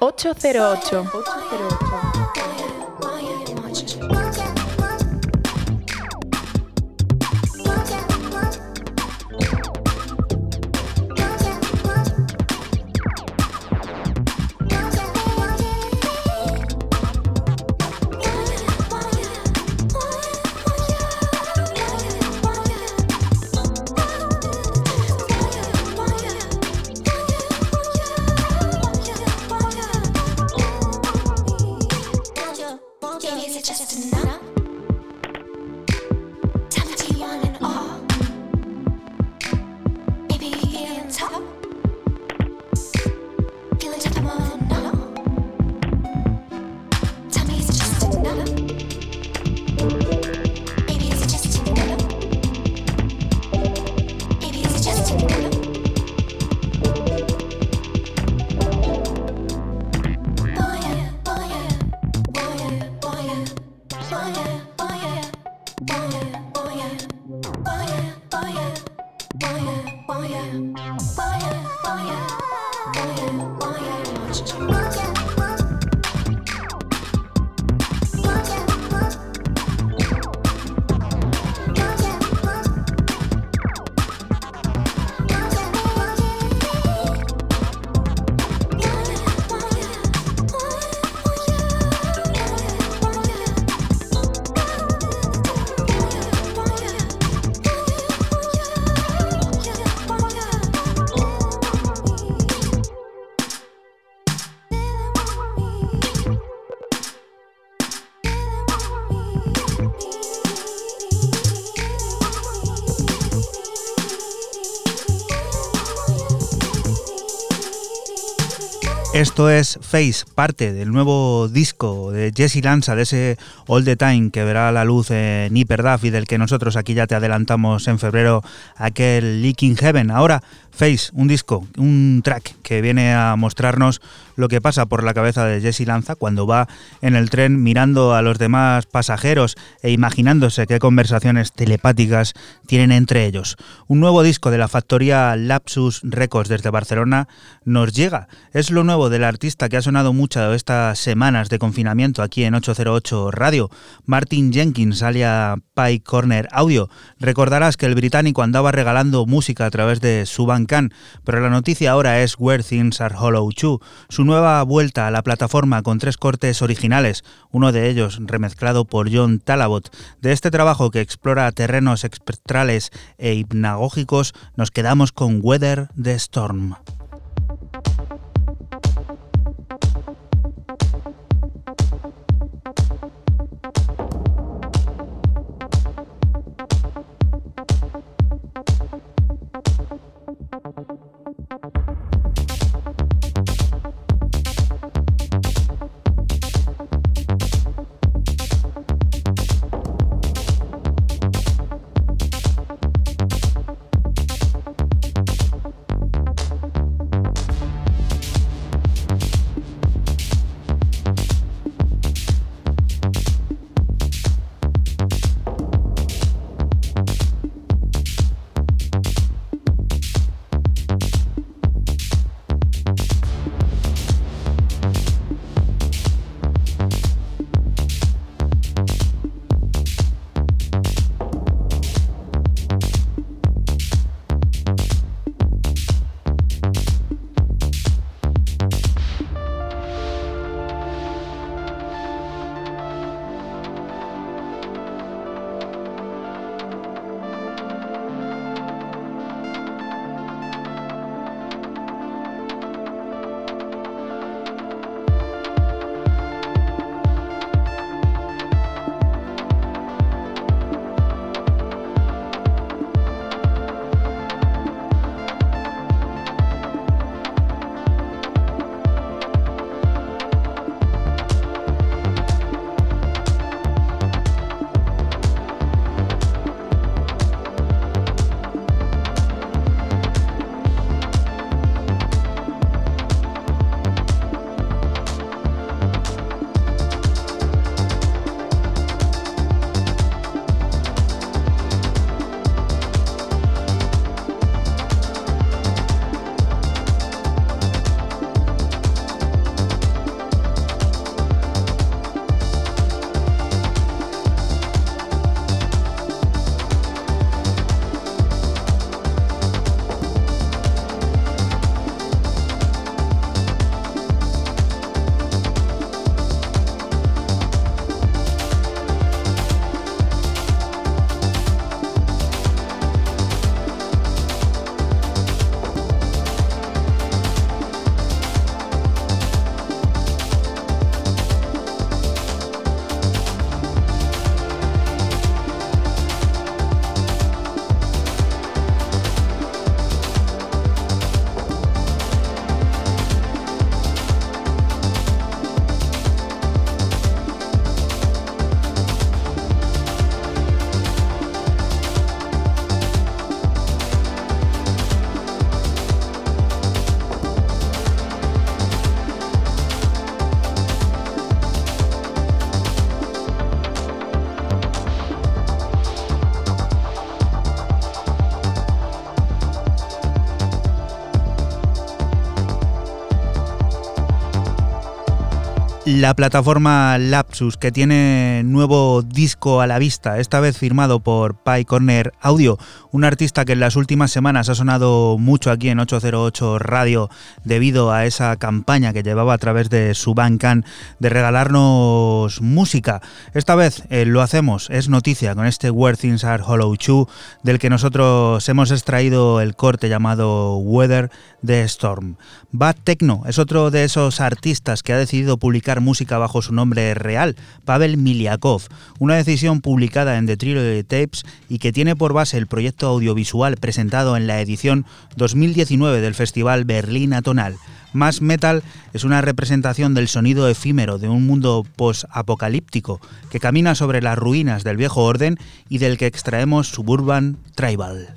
808. Es Face, parte del nuevo disco de Jesse Lanza, de ese All the Time que verá la luz en Hyperdub y del que nosotros aquí ya te adelantamos en febrero aquel Leaking Heaven. Ahora Face, un disco, un track que viene a mostrarnos lo que pasa por la cabeza de Jesse Lanza cuando va en el tren mirando a los demás pasajeros e imaginándose qué conversaciones telepáticas tienen entre ellos. Un nuevo disco de la factoría Lapsus Records desde Barcelona nos llega. Es lo nuevo del artista que ha sonado mucho estas semanas de confinamiento aquí en 808 Radio, Martin Jenkins, alia Pie Corner Audio. Recordarás que el británico andaba regalando música a través de su pero la noticia ahora es Where Things Are Hollow 2, su nueva vuelta a la plataforma con tres cortes originales, uno de ellos remezclado por John Talabot. De este trabajo que explora terrenos espectrales e hipnagógicos, nos quedamos con Weather the Storm. La plataforma Lapsus, que tiene nuevo disco a la vista, esta vez firmado por Pi Corner Audio, un artista que en las últimas semanas ha sonado mucho aquí en 808 Radio debido a esa campaña que llevaba a través de su Bandcamp de regalarnos música. Esta vez eh, lo hacemos, es noticia con este Where Things Are Hollow 2, del que nosotros hemos extraído el corte llamado Weather the Storm. Bad Techno es otro de esos artistas que ha decidido publicar música bajo su nombre real, Pavel Miliakov, una decisión publicada en The Trilogy Tapes y que tiene por base el proyecto audiovisual presentado en la edición 2019 del Festival Berlín Atonal. Más Metal es una representación del sonido efímero de un mundo post-apocalíptico que camina sobre las ruinas del viejo orden y del que extraemos Suburban Tribal.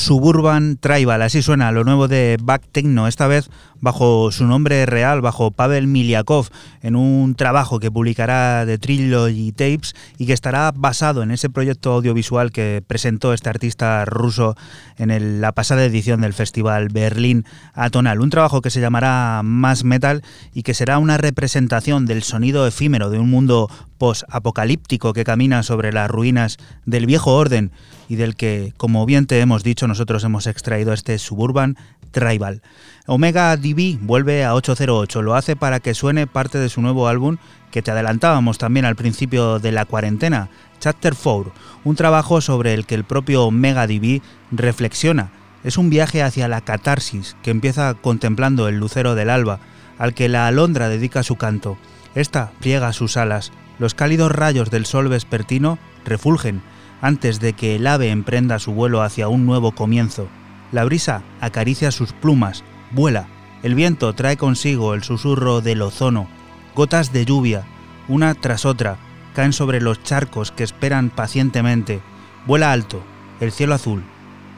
Suburban Tribal, así suena lo nuevo de Back Techno, esta vez bajo su nombre real, bajo Pavel Miliakov, en un trabajo que publicará de Trilogy Tapes y que estará basado en ese proyecto audiovisual que presentó este artista ruso en la pasada edición del Festival Berlín Atonal. Un trabajo que se llamará Mass Metal y que será una representación del sonido efímero de un mundo post-apocalíptico que camina sobre las ruinas del viejo orden y del que, como bien te hemos dicho, nosotros hemos extraído este Suburban Tribal. Omega DB vuelve a 808, lo hace para que suene parte de su nuevo álbum que te adelantábamos también al principio de la cuarentena, Chapter 4, un trabajo sobre el que el propio Omega DB reflexiona. Es un viaje hacia la catarsis que empieza contemplando el lucero del alba, al que la alondra dedica su canto. Esta pliega sus alas, los cálidos rayos del sol vespertino refulgen antes de que el ave emprenda su vuelo hacia un nuevo comienzo. La brisa acaricia sus plumas, vuela, el viento trae consigo el susurro del ozono, gotas de lluvia, una tras otra, caen sobre los charcos que esperan pacientemente, vuela alto, el cielo azul,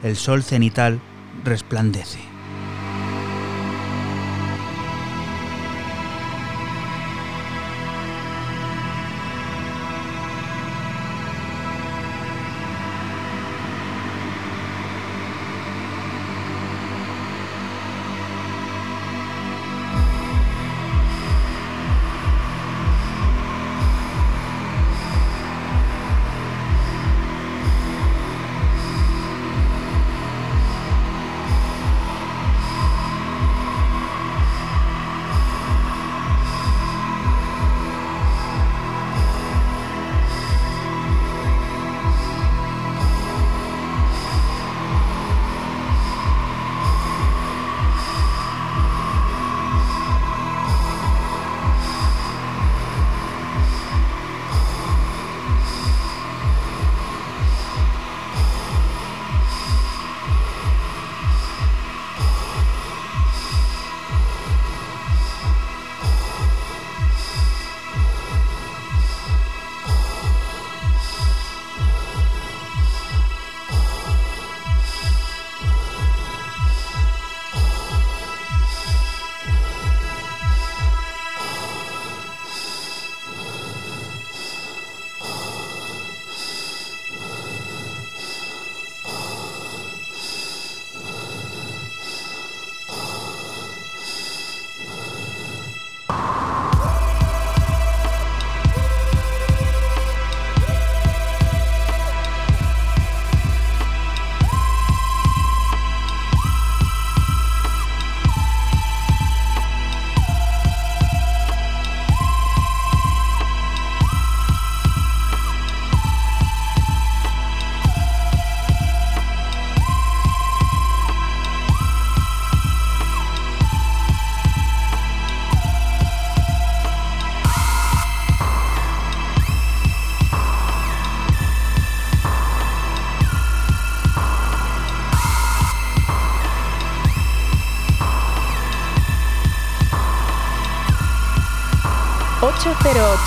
el sol cenital resplandece.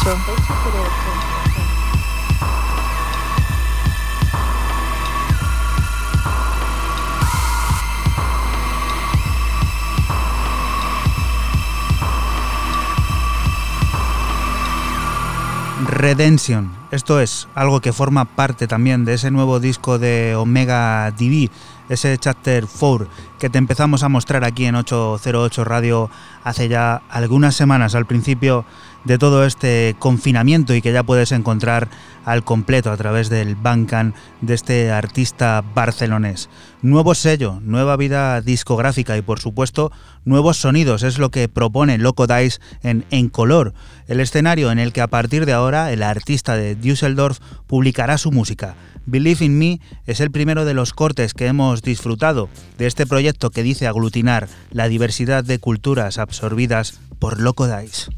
808. Redemption. Esto es algo que forma parte también de ese nuevo disco de Omega DB, ese Chapter 4 que te empezamos a mostrar aquí en 808 Radio hace ya algunas semanas al principio de todo este confinamiento y que ya puedes encontrar al completo a través del Bancan de este artista barcelonés. Nuevo sello, nueva vida discográfica y por supuesto nuevos sonidos es lo que propone Loco Dice en En Color, el escenario en el que a partir de ahora el artista de Düsseldorf publicará su música. Believe in Me es el primero de los cortes que hemos disfrutado de este proyecto que dice aglutinar la diversidad de culturas absorbidas por Loco Dice.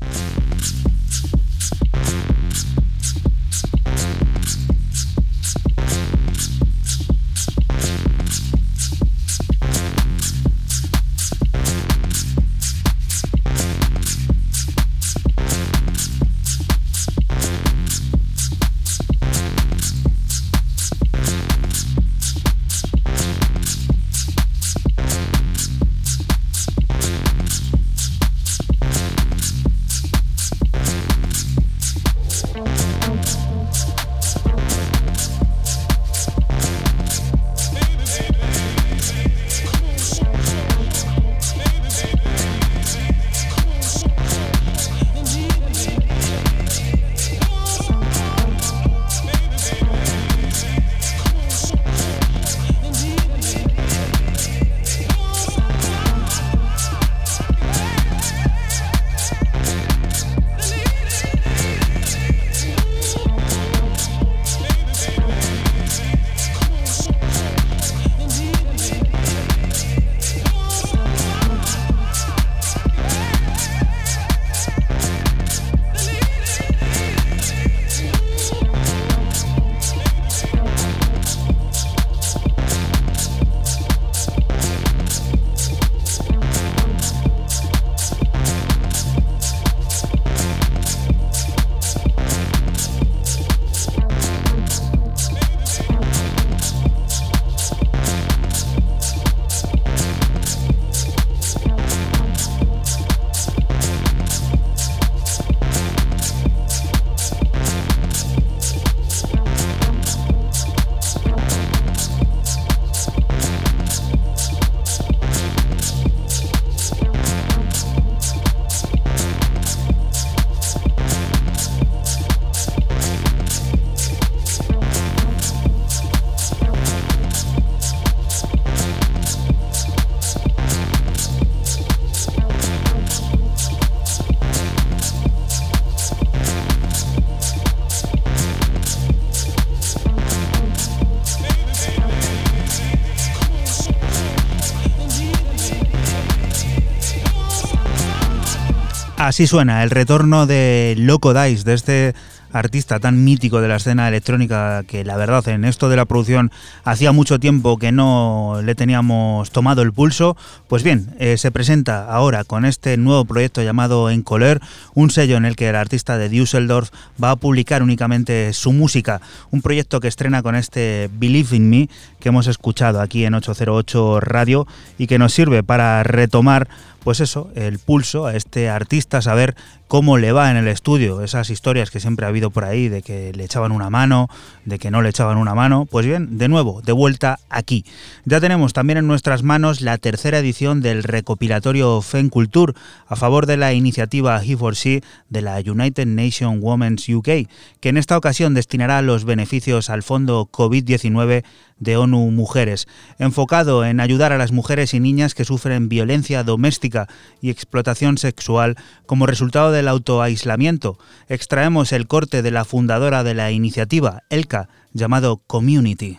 Así suena el retorno de Loco Dice, de este artista tan mítico de la escena electrónica que la verdad en esto de la producción hacía mucho tiempo que no le teníamos tomado el pulso. Pues bien, eh, se presenta ahora con este nuevo proyecto llamado En Color, un sello en el que el artista de Düsseldorf va a publicar únicamente su música, un proyecto que estrena con este Believe in Me que hemos escuchado aquí en 808 Radio y que nos sirve para retomar pues eso, el pulso a este artista, saber cómo le va en el estudio, esas historias que siempre ha habido por ahí de que le echaban una mano, de que no le echaban una mano, pues bien, de nuevo, de vuelta aquí. Ya tenemos también en nuestras manos la tercera edición del recopilatorio FEN Culture a favor de la iniciativa He4C de la United Nations Women's UK, que en esta ocasión destinará los beneficios al fondo COVID-19 de ONU Mujeres, enfocado en ayudar a las mujeres y niñas que sufren violencia doméstica y explotación sexual como resultado del autoaislamiento. Extraemos el corte de la fundadora de la iniciativa, ELCA, llamado Community.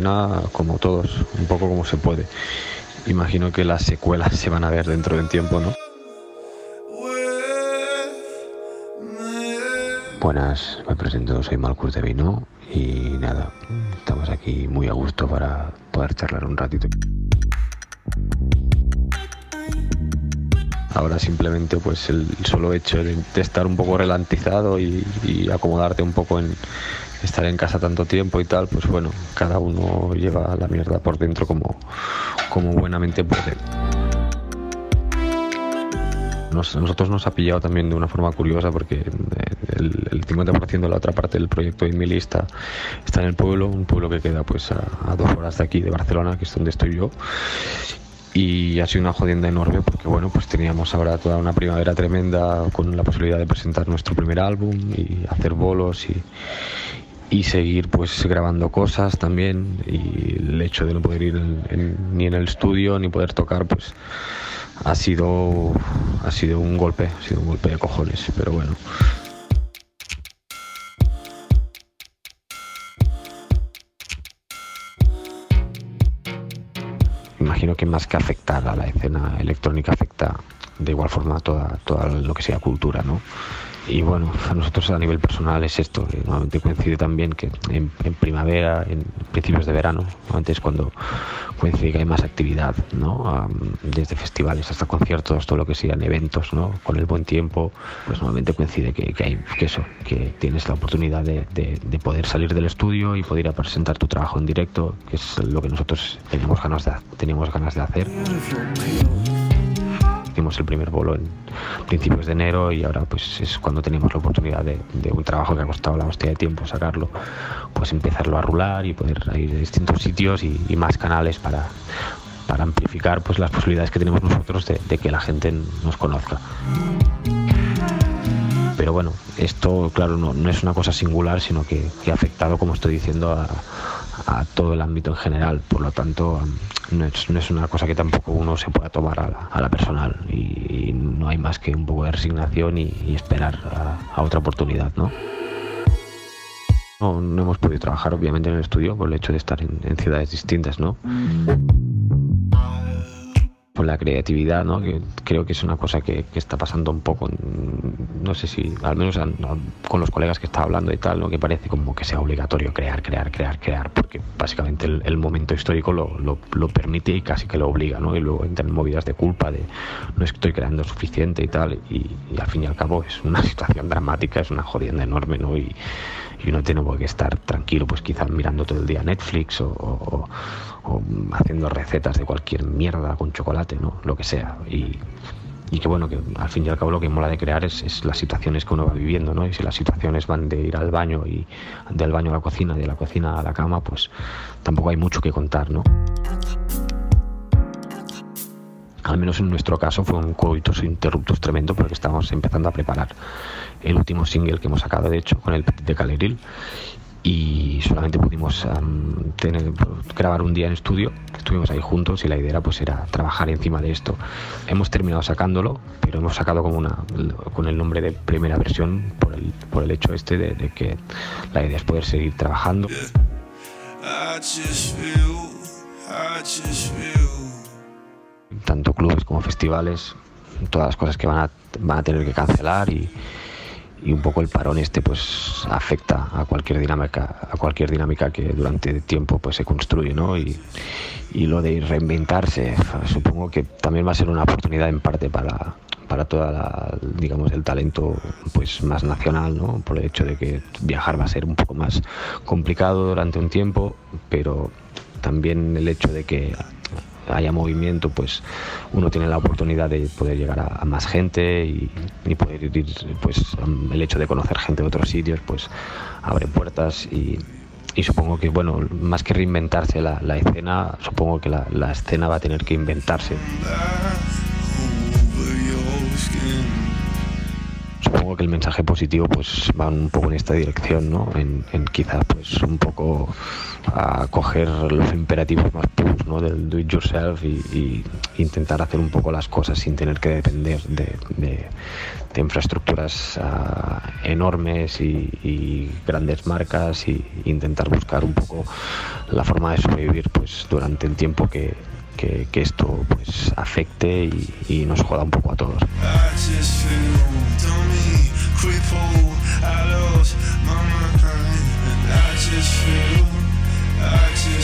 Cuarentena como todos, un poco como se puede. Imagino que las secuelas se van a ver dentro del tiempo, ¿no? Buenas, me presento, soy Malcur de Vino y nada, estamos aquí muy a gusto para poder charlar un ratito. Ahora simplemente pues el solo hecho de, estar un poco relantizado y, acomodarte un poco en estar en casa tanto tiempo y tal, pues bueno, cada uno lleva la mierda por dentro como, como buenamente puede. nosotros nos ha pillado también de una forma curiosa porque el, 50% de la otra parte del proyecto Inmilista está en el pueblo, un pueblo que queda pues a, a dos horas de aquí de Barcelona, que es donde estoy yo y ha sido una jodienda enorme porque bueno pues teníamos ahora toda una primavera tremenda con la posibilidad de presentar nuestro primer álbum y hacer bolos y, y seguir pues grabando cosas también y el hecho de no poder ir ni en el estudio ni poder tocar pues ha sido ha sido un golpe ha sido un golpe de cojones pero bueno imagino que más que afectar a la escena electrónica afecta de igual forma toda, toda lo que sea cultura, ¿no? Y bueno, a nosotros a nivel personal es esto, que normalmente coincide también que en, primavera, en principios de verano, normalmente es cuando coincide que hay más actividad, ¿no? desde festivales hasta conciertos, todo lo que sean eventos, ¿no? Con el buen tiempo, pues normalmente coincide que, hay que eso, que tienes la oportunidad de, de, poder salir del estudio y poder ir a presentar tu trabajo en directo, que es lo que nosotros teníamos ganas de, teníamos ganas de hacer hicimos el primer bolo en principios de enero y ahora pues es cuando tenemos la oportunidad de, un trabajo que ha costado la hostia de tiempo sacarlo, pues empezarlo a rular y poder ir a distintos sitios y, más canales para, para amplificar pues las posibilidades que tenemos nosotros de, que la gente nos conozca. Pero bueno, esto claro no, no es una cosa singular, sino que, que ha afectado, como estoy diciendo, a, a todo el ámbito en general. Por lo tanto, no es, no es una cosa que tampoco uno se pueda tomar a la, personal y, no hay más que un poco de resignación y, esperar a, otra oportunidad, ¿no? ¿no? No, hemos podido trabajar obviamente en el estudio por el hecho de estar en, en ciudades distintas, ¿no? Con la creatividad, ¿no? que creo que es una cosa que, está pasando un poco, no sé si, al menos con los colegas que estaba hablando y tal, ¿no? que parece como que sea obligatorio crear, crear, crear, crear, porque básicamente el, momento histórico lo, lo, permite y casi que lo obliga, ¿no? y luego entran movidas de culpa de no estoy creando suficiente y tal, y, al fin y al cabo es una situación dramática, es una jodienda enorme, ¿no? y, y uno tiene que estar tranquilo, pues quizás mirando todo el día Netflix o, haciendo recetas de cualquier mierda con chocolate, ¿no? Lo que sea. Y, que bueno, que al fin y al cabo lo que mola de crear es, las situaciones que uno va viviendo, ¿no? Y si las situaciones van de ir al baño y del baño a la cocina, de la cocina a la cama, pues tampoco hay mucho que contar, ¿no? Al menos en nuestro caso fue un coitus interruptus tremendo porque estábamos empezando a preparar el último single que hemos sacado, de hecho, con el Petit de Caleril. Y solamente pudimos tener, grabar un día en estudio, estuvimos ahí juntos y la idea pues era trabajar encima de esto. Hemos terminado sacándolo, pero hemos sacado como una, con el nombre de primera versión por el, hecho este de, que la idea es poder seguir trabajando. Tanto clubes como festivales, todas las cosas que van a, van a tener que cancelar y, y un poco el parón este pues afecta a cualquier dinámica a cualquier dinámica que durante tiempo pues se construye ¿no? y, y lo de reinventarse supongo que también va a ser una oportunidad en parte para para toda la, digamos el talento pues más nacional no por el hecho de que viajar va a ser un poco más complicado durante un tiempo pero también el hecho de que haya movimiento, pues uno tiene la oportunidad de poder llegar a, más gente y, poder ir, pues el hecho de conocer gente de otros sitios, pues abre puertas y, supongo que, bueno, más que reinventarse la, escena, supongo que la, escena va a tener que inventarse. Supongo que el mensaje positivo pues va un poco en esta dirección, ¿no? En, quizás pues un poco a coger los imperativos más puros ¿no? del do it yourself y, intentar hacer un poco las cosas sin tener que depender de, infraestructuras ah, enormes y, grandes marcas y intentar buscar un poco la forma de sobrevivir pues durante el tiempo que, que, esto pues afecte y, nos joda un poco a todos. access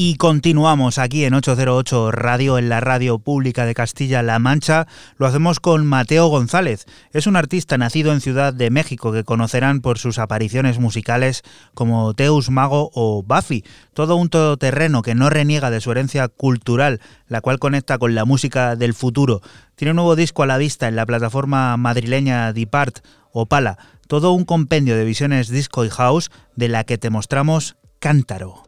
Y continuamos aquí en 808 Radio, en la radio pública de Castilla-La Mancha. Lo hacemos con Mateo González. Es un artista nacido en Ciudad de México que conocerán por sus apariciones musicales como Teus Mago o Buffy. Todo un todoterreno que no reniega de su herencia cultural, la cual conecta con la música del futuro. Tiene un nuevo disco a la vista en la plataforma madrileña Depart o Pala. Todo un compendio de visiones disco y house de la que te mostramos Cántaro.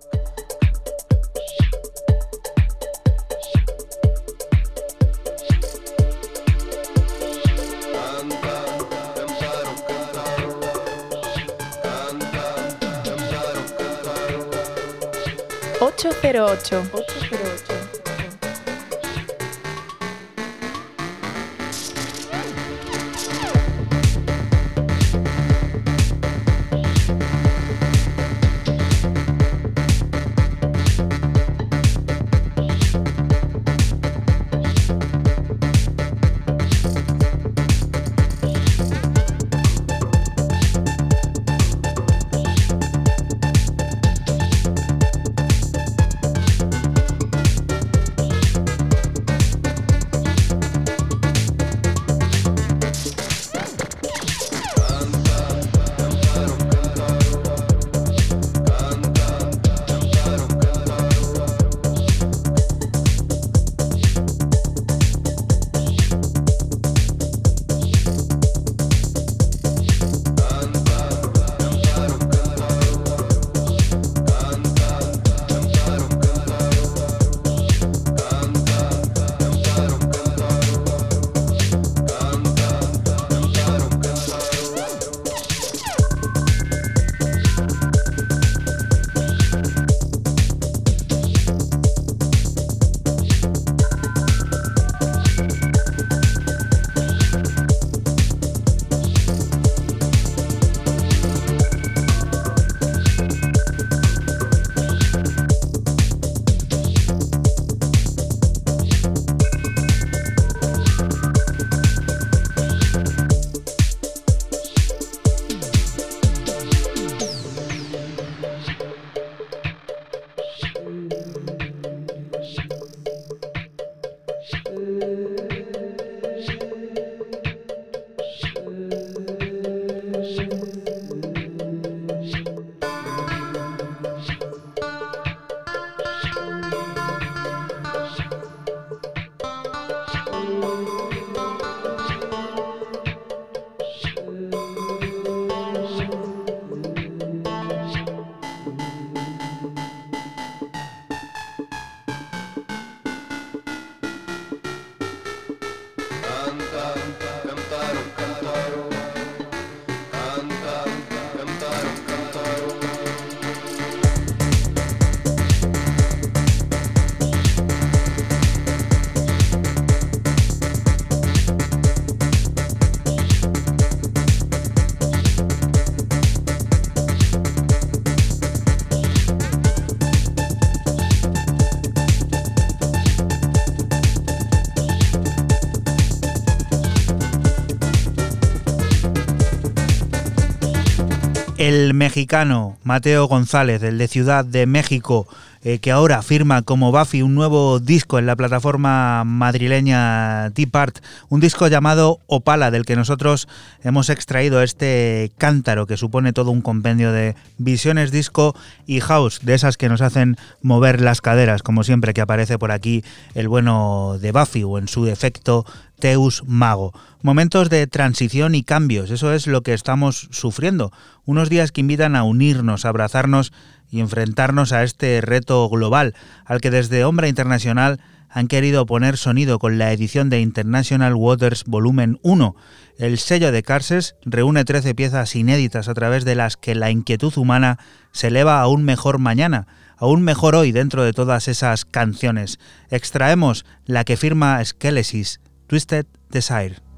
808. 808. El mexicano Mateo González, el de Ciudad de México, eh, que ahora firma como Buffy un nuevo disco en la plataforma madrileña Deep Art, un disco llamado Opala, del que nosotros hemos extraído este cántaro que supone todo un compendio de visiones disco y house, de esas que nos hacen mover las caderas, como siempre que aparece por aquí el bueno de Buffy o en su defecto Teus Mago. Momentos de transición y cambios, eso es lo que estamos sufriendo. Unos días que invitan a unirnos, a abrazarnos y enfrentarnos a este reto global al que desde Ombra Internacional han querido poner sonido con la edición de International Waters Volumen 1. El sello de Carses reúne 13 piezas inéditas a través de las que la inquietud humana se eleva a un mejor mañana, a un mejor hoy dentro de todas esas canciones. Extraemos la que firma Skelesis, Twisted Desire.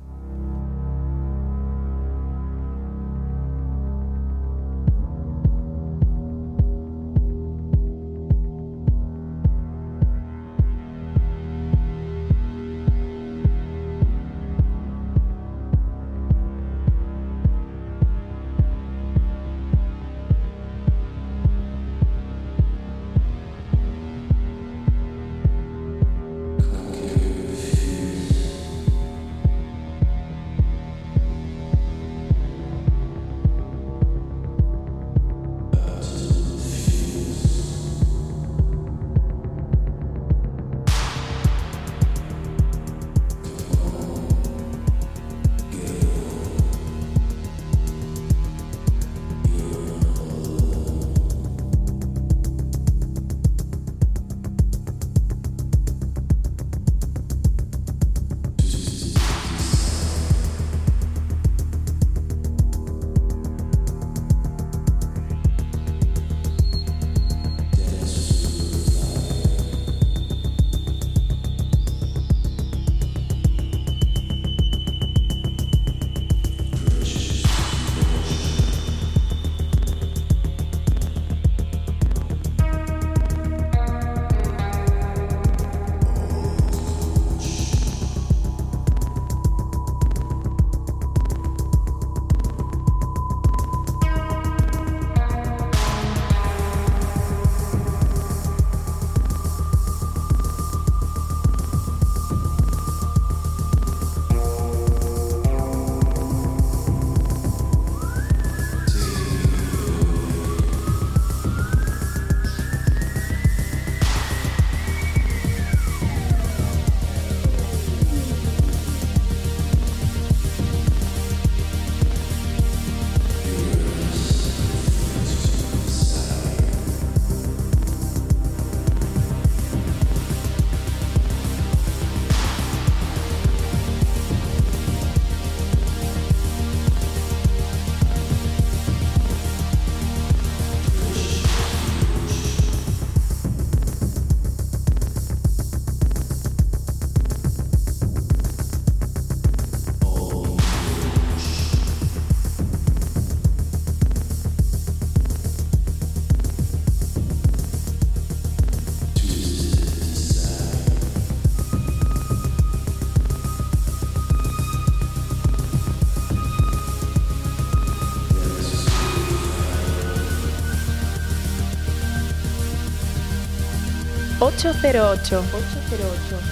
808. 808.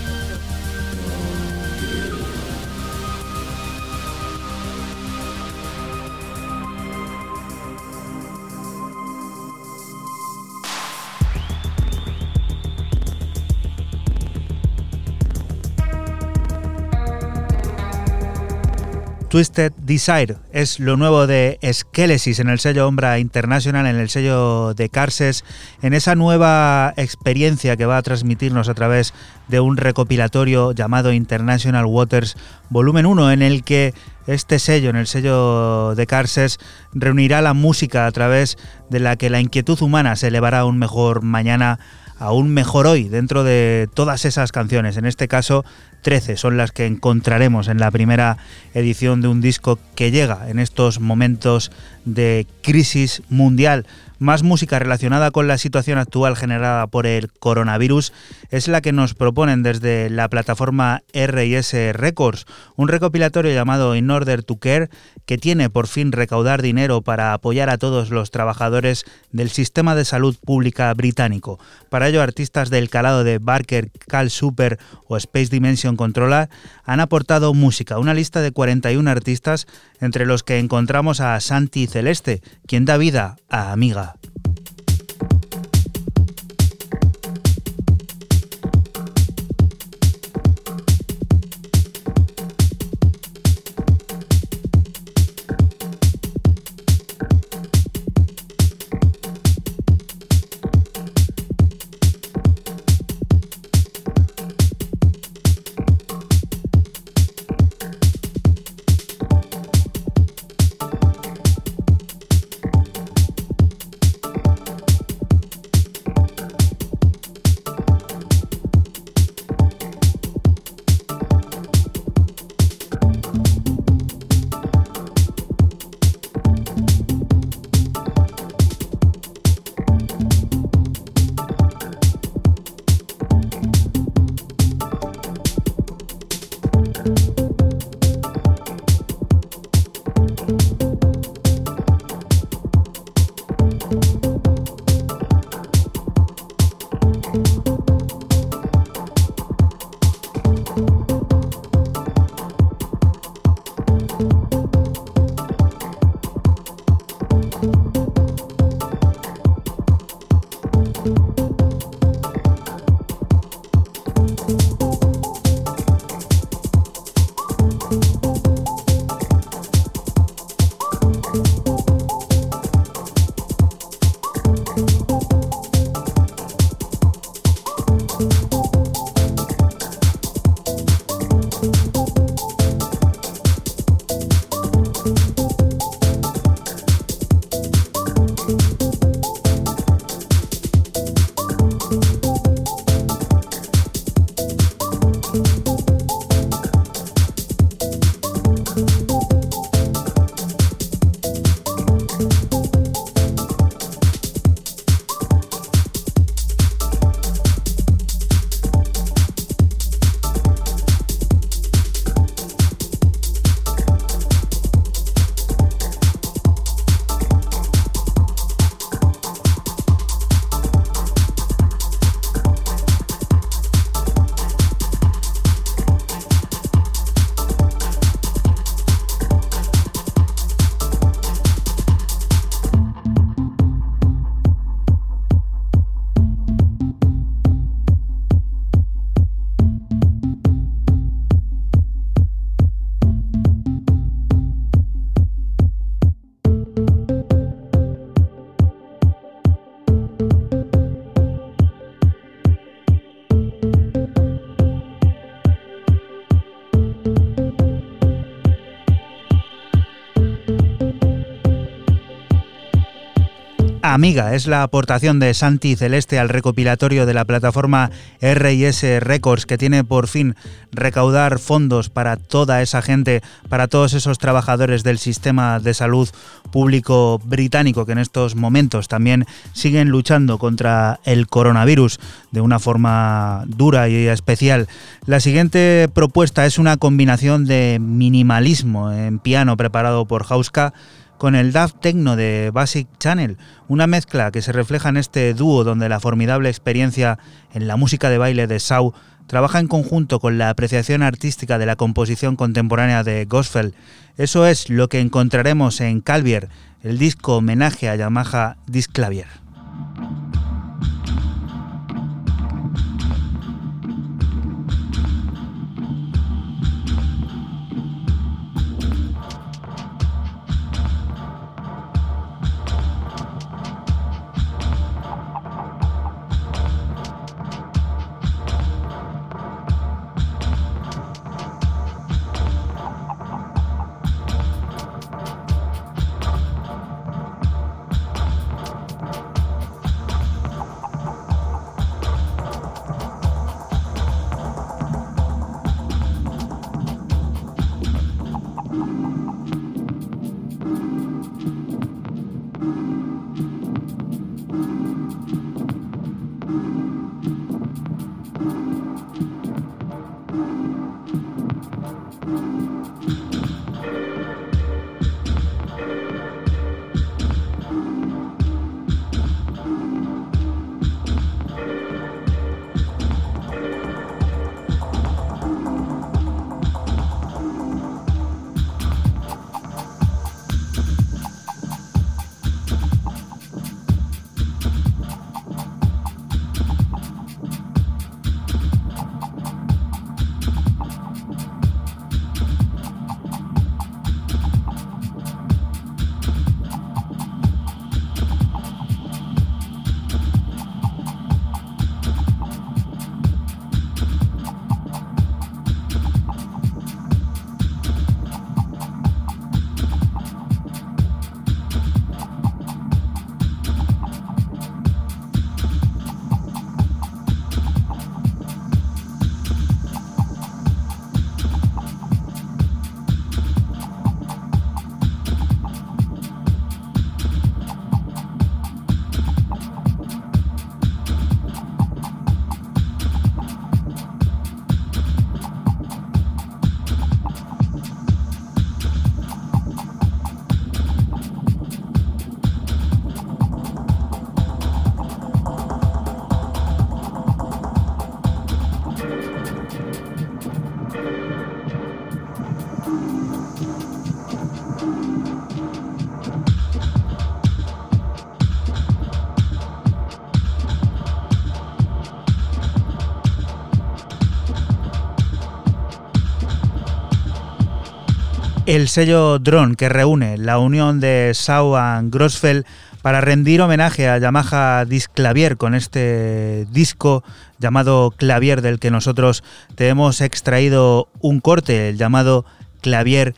Twisted Desire es lo nuevo de Skelesis en el sello Ombra International, en el sello de Carses, en esa nueva experiencia que va a transmitirnos a través de un recopilatorio llamado International Waters Volumen 1, en el que este sello, en el sello de Carses, reunirá la música a través de la que la inquietud humana se elevará a un mejor mañana a un mejor hoy dentro de todas esas canciones. En este caso, 13 son las que encontraremos en la primera edición de un disco que llega en estos momentos de crisis mundial más música relacionada con la situación actual generada por el coronavirus es la que nos proponen desde la plataforma RS Records, un recopilatorio llamado In Order to Care que tiene por fin recaudar dinero para apoyar a todos los trabajadores del sistema de salud pública británico. Para ello, artistas del calado de Barker, Cal Super o Space Dimension Controller han aportado música, una lista de 41 artistas entre los que encontramos a Santi Celeste, quien da vida a Amiga. Amiga es la aportación de Santi Celeste al recopilatorio de la plataforma RS Records que tiene por fin recaudar fondos para toda esa gente, para todos esos trabajadores del sistema de salud público británico que en estos momentos también siguen luchando contra el coronavirus de una forma dura y especial. La siguiente propuesta es una combinación de minimalismo en piano preparado por Hauska con el Daft Techno de Basic Channel, una mezcla que se refleja en este dúo donde la formidable experiencia en la música de baile de Sau trabaja en conjunto con la apreciación artística de la composición contemporánea de Gospel. Eso es lo que encontraremos en Calvier, el disco homenaje a Yamaha Disclavier. El sello Drone que reúne la unión de Sau y Grossfeld para rendir homenaje a Yamaha Disc Clavier con este disco llamado Clavier del que nosotros te hemos extraído un corte, el llamado Clavier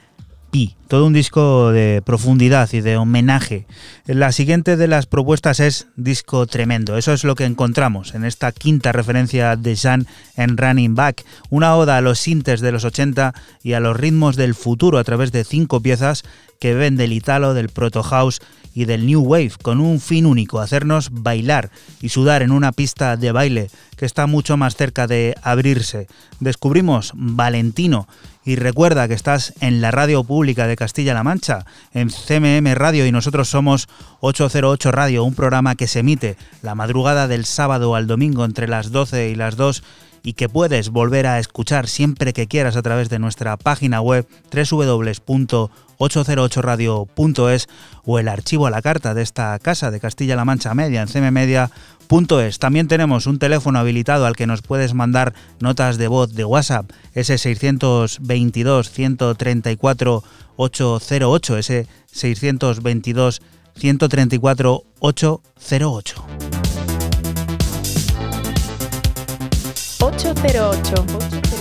todo un disco de profundidad y de homenaje. La siguiente de las propuestas es disco tremendo. Eso es lo que encontramos en esta quinta referencia de Jean en Running Back, una oda a los sintes de los 80 y a los ritmos del futuro a través de cinco piezas que ven del italo, del proto house y del new wave, con un fin único, hacernos bailar y sudar en una pista de baile que está mucho más cerca de abrirse. Descubrimos Valentino y recuerda que estás en la radio pública de Castilla-La Mancha, en CMM Radio y nosotros somos 808 Radio, un programa que se emite la madrugada del sábado al domingo entre las 12 y las 2 y que puedes volver a escuchar siempre que quieras a través de nuestra página web www.808radio.es o el archivo a la carta de esta casa de Castilla-La Mancha Media en cmmedia.es. También tenemos un teléfono habilitado al que nos puedes mandar notas de voz de WhatsApp, ese 622 134 808, ese 622 134 808. 808.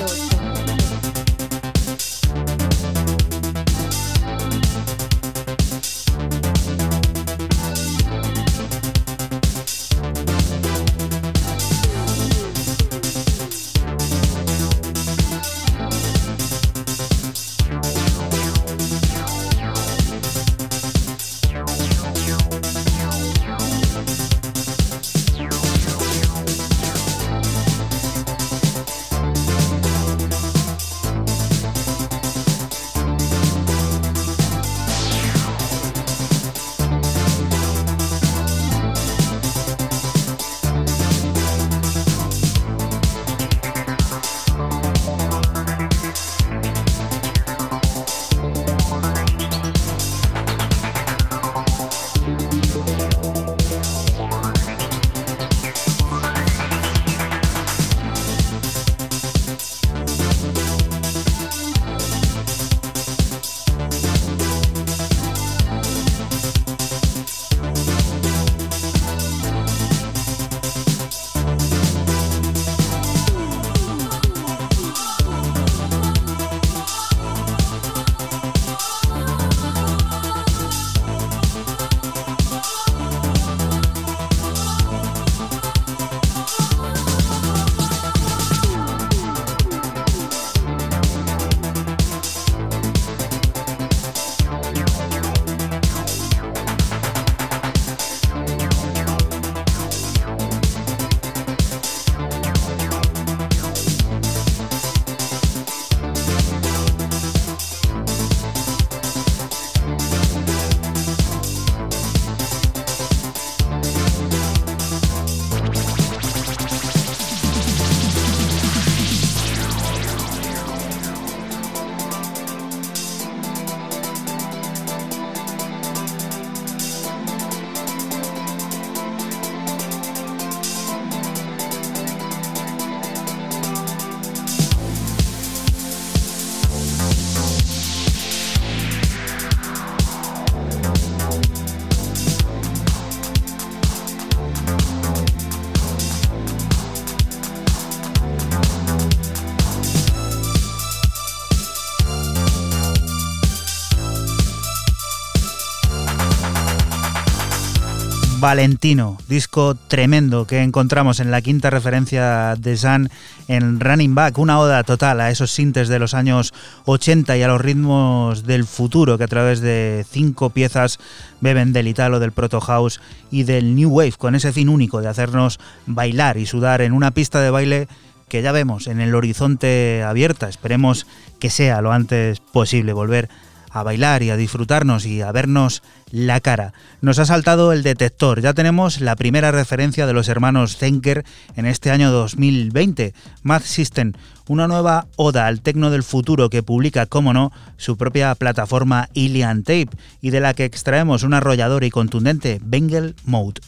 Valentino, disco tremendo que encontramos en la quinta referencia de San en Running Back, una oda total a esos sintes de los años 80 y a los ritmos del futuro que a través de cinco piezas beben del Italo, del Proto House y del New Wave, con ese fin único de hacernos bailar y sudar en una pista de baile que ya vemos en el horizonte abierta. Esperemos que sea lo antes posible volver a bailar y a disfrutarnos y a vernos la cara. Nos ha saltado el detector, ya tenemos la primera referencia de los hermanos Zenker en este año 2020, Math System, una nueva oda al tecno del futuro que publica, como no, su propia plataforma Ilian Tape y de la que extraemos un arrollador y contundente Bengal Mode.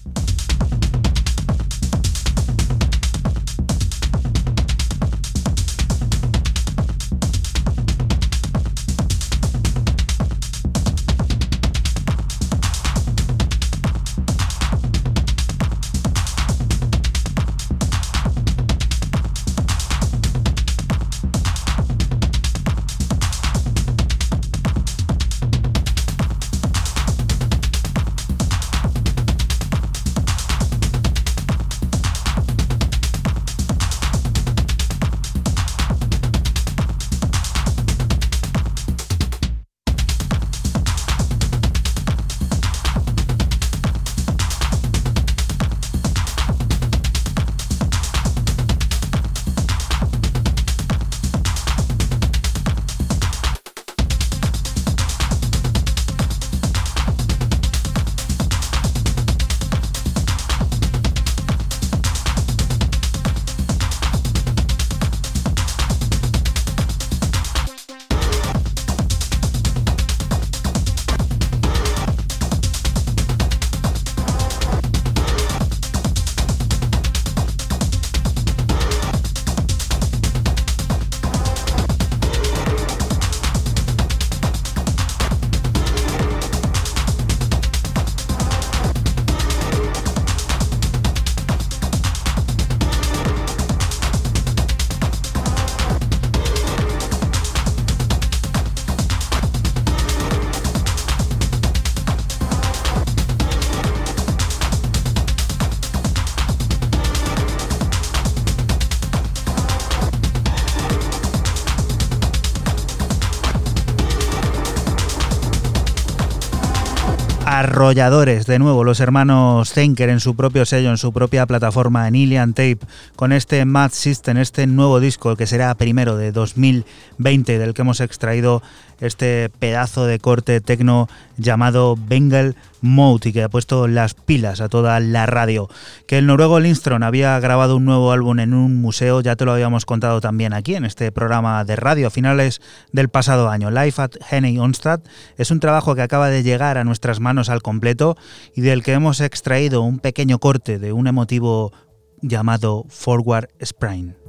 De nuevo los hermanos Zenker en su propio sello, en su propia plataforma, en Ilian Tape, con este Mad System, este nuevo disco que será primero de 2020, del que hemos extraído este pedazo de corte tecno llamado Bengal Mode y que ha puesto las pilas a toda la radio. Que el noruego Lindström había grabado un nuevo álbum en un museo, ya te lo habíamos contado también aquí en este programa de radio a finales del pasado año. Life at Henny Onstad es un trabajo que acaba de llegar a nuestras manos al completo y del que hemos extraído un pequeño corte de un emotivo llamado Forward Sprine.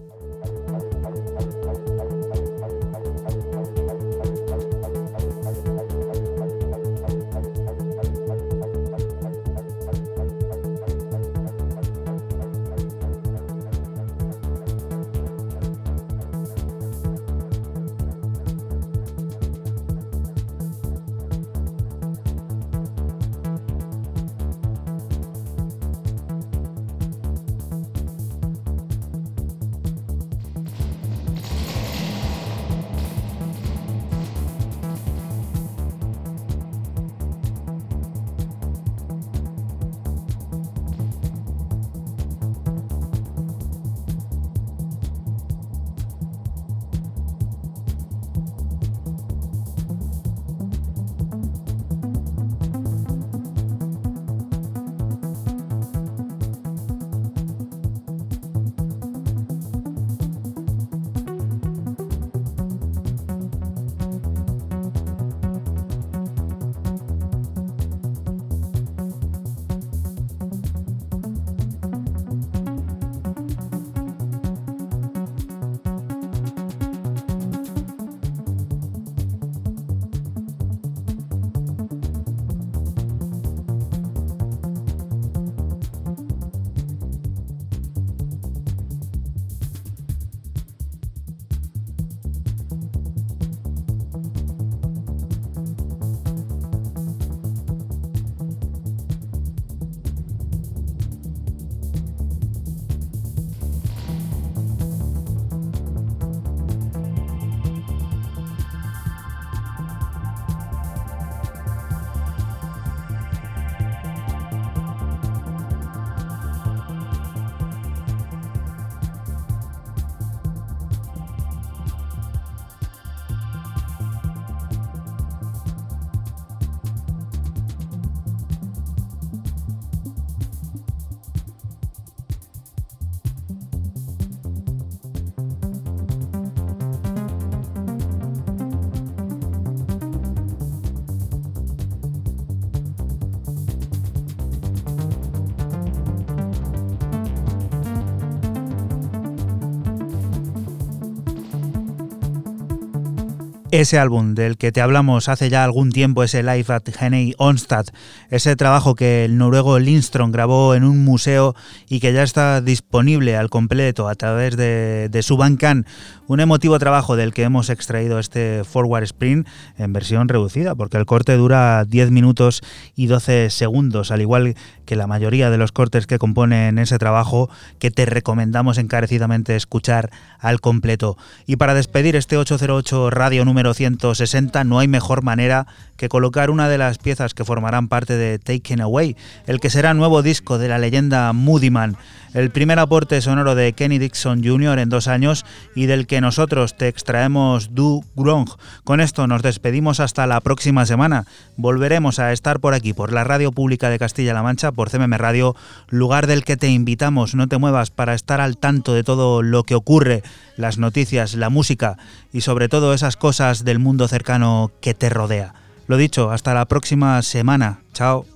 Ese álbum del que te hablamos hace ya algún tiempo, ese Live at Henny Onstad, ese trabajo que el noruego Lindström grabó en un museo y que ya está disponible al completo a través de, de su Bandcamp, un emotivo trabajo del que hemos extraído este Forward Sprint en versión reducida, porque el corte dura 10 minutos y 12 segundos, al igual que la mayoría de los cortes que componen ese trabajo que te recomendamos encarecidamente escuchar al completo. Y para despedir este 808 radio número 160 no hay mejor manera que colocar una de las piezas que formarán parte de Taken Away, el que será nuevo disco de la leyenda Moody Man, el primer aporte sonoro de Kenny Dixon Jr. en dos años y del que nosotros te extraemos Du Grong. Con esto nos despedimos hasta la próxima semana. Volveremos a estar por aquí, por la Radio Pública de Castilla-La Mancha, por CMM Radio, lugar del que te invitamos, no te muevas, para estar al tanto de todo lo que ocurre, las noticias, la música y sobre todo esas cosas del mundo cercano que te rodea. Lo dicho, hasta la próxima semana. Chao.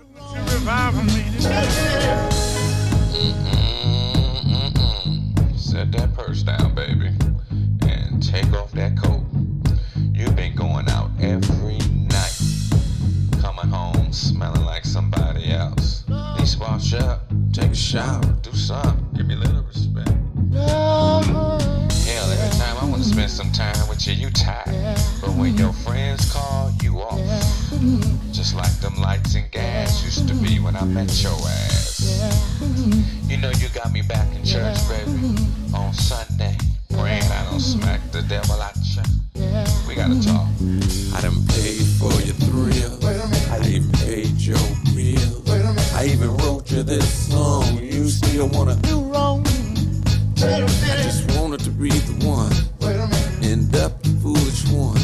Smelling like somebody else. Least wash up, take a shower, do something, give me a little respect. Spend some time with you, you tired. But when your friends call, you off. Just like them lights and gas used to be when I met your ass. You know you got me back in church, baby, on Sunday. Praying I don't smack the devil out church. We gotta talk. I done paid for your thrill. I even paid your meal. I even wrote you this song. You still wanna do wrong? I just wanted to be the one. End up the foolish one.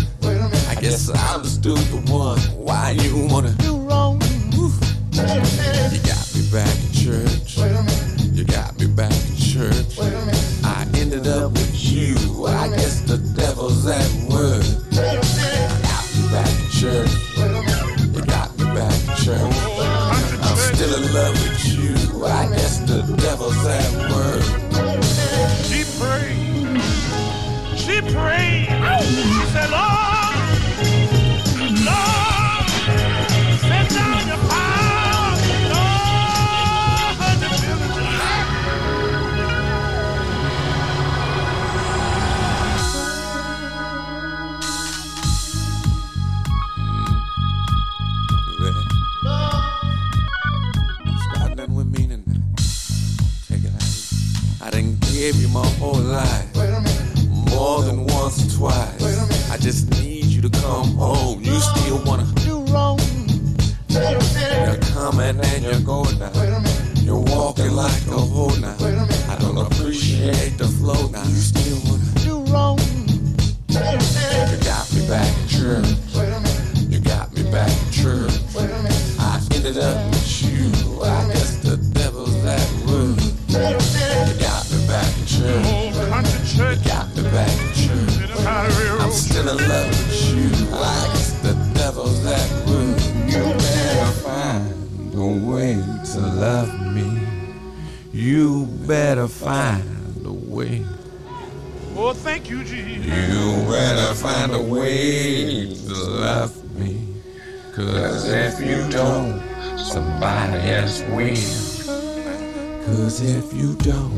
I guess I'm the stupid one. Why you wanna do wrong? You got me back in church. You got me back in church. I ended up with you. I guess the devil's at work. I got me back in church. You got me back in church. I'm still in love with you. I guess the devil's at work. Gave you my whole life. More than once or twice. I just need you to come home. You still wanna do wrong. You're coming and you're going now. You're walking like a hoe now. I don't appreciate the flow now. You still wanna do wrong. You got me back in church. You got me back in church. I ended up Got me back in church. I'm still in love with you. I guess the devil's that work. You better find a way to love me. You better find a way. Oh, thank you, Jesus. You better find a way to love me. Cause if you don't, somebody else will. Cause if you don't,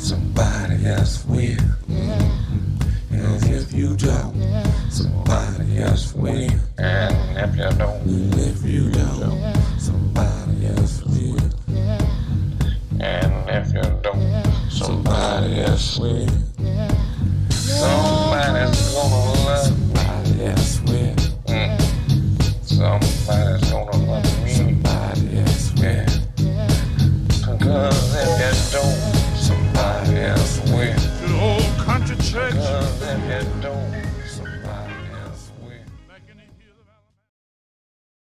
somebody else will. And if you don't, somebody else will. And if you don't, and if you don't, somebody else will. And if you don't, somebody else will. Somebody's gonna love somebody else will. Mm.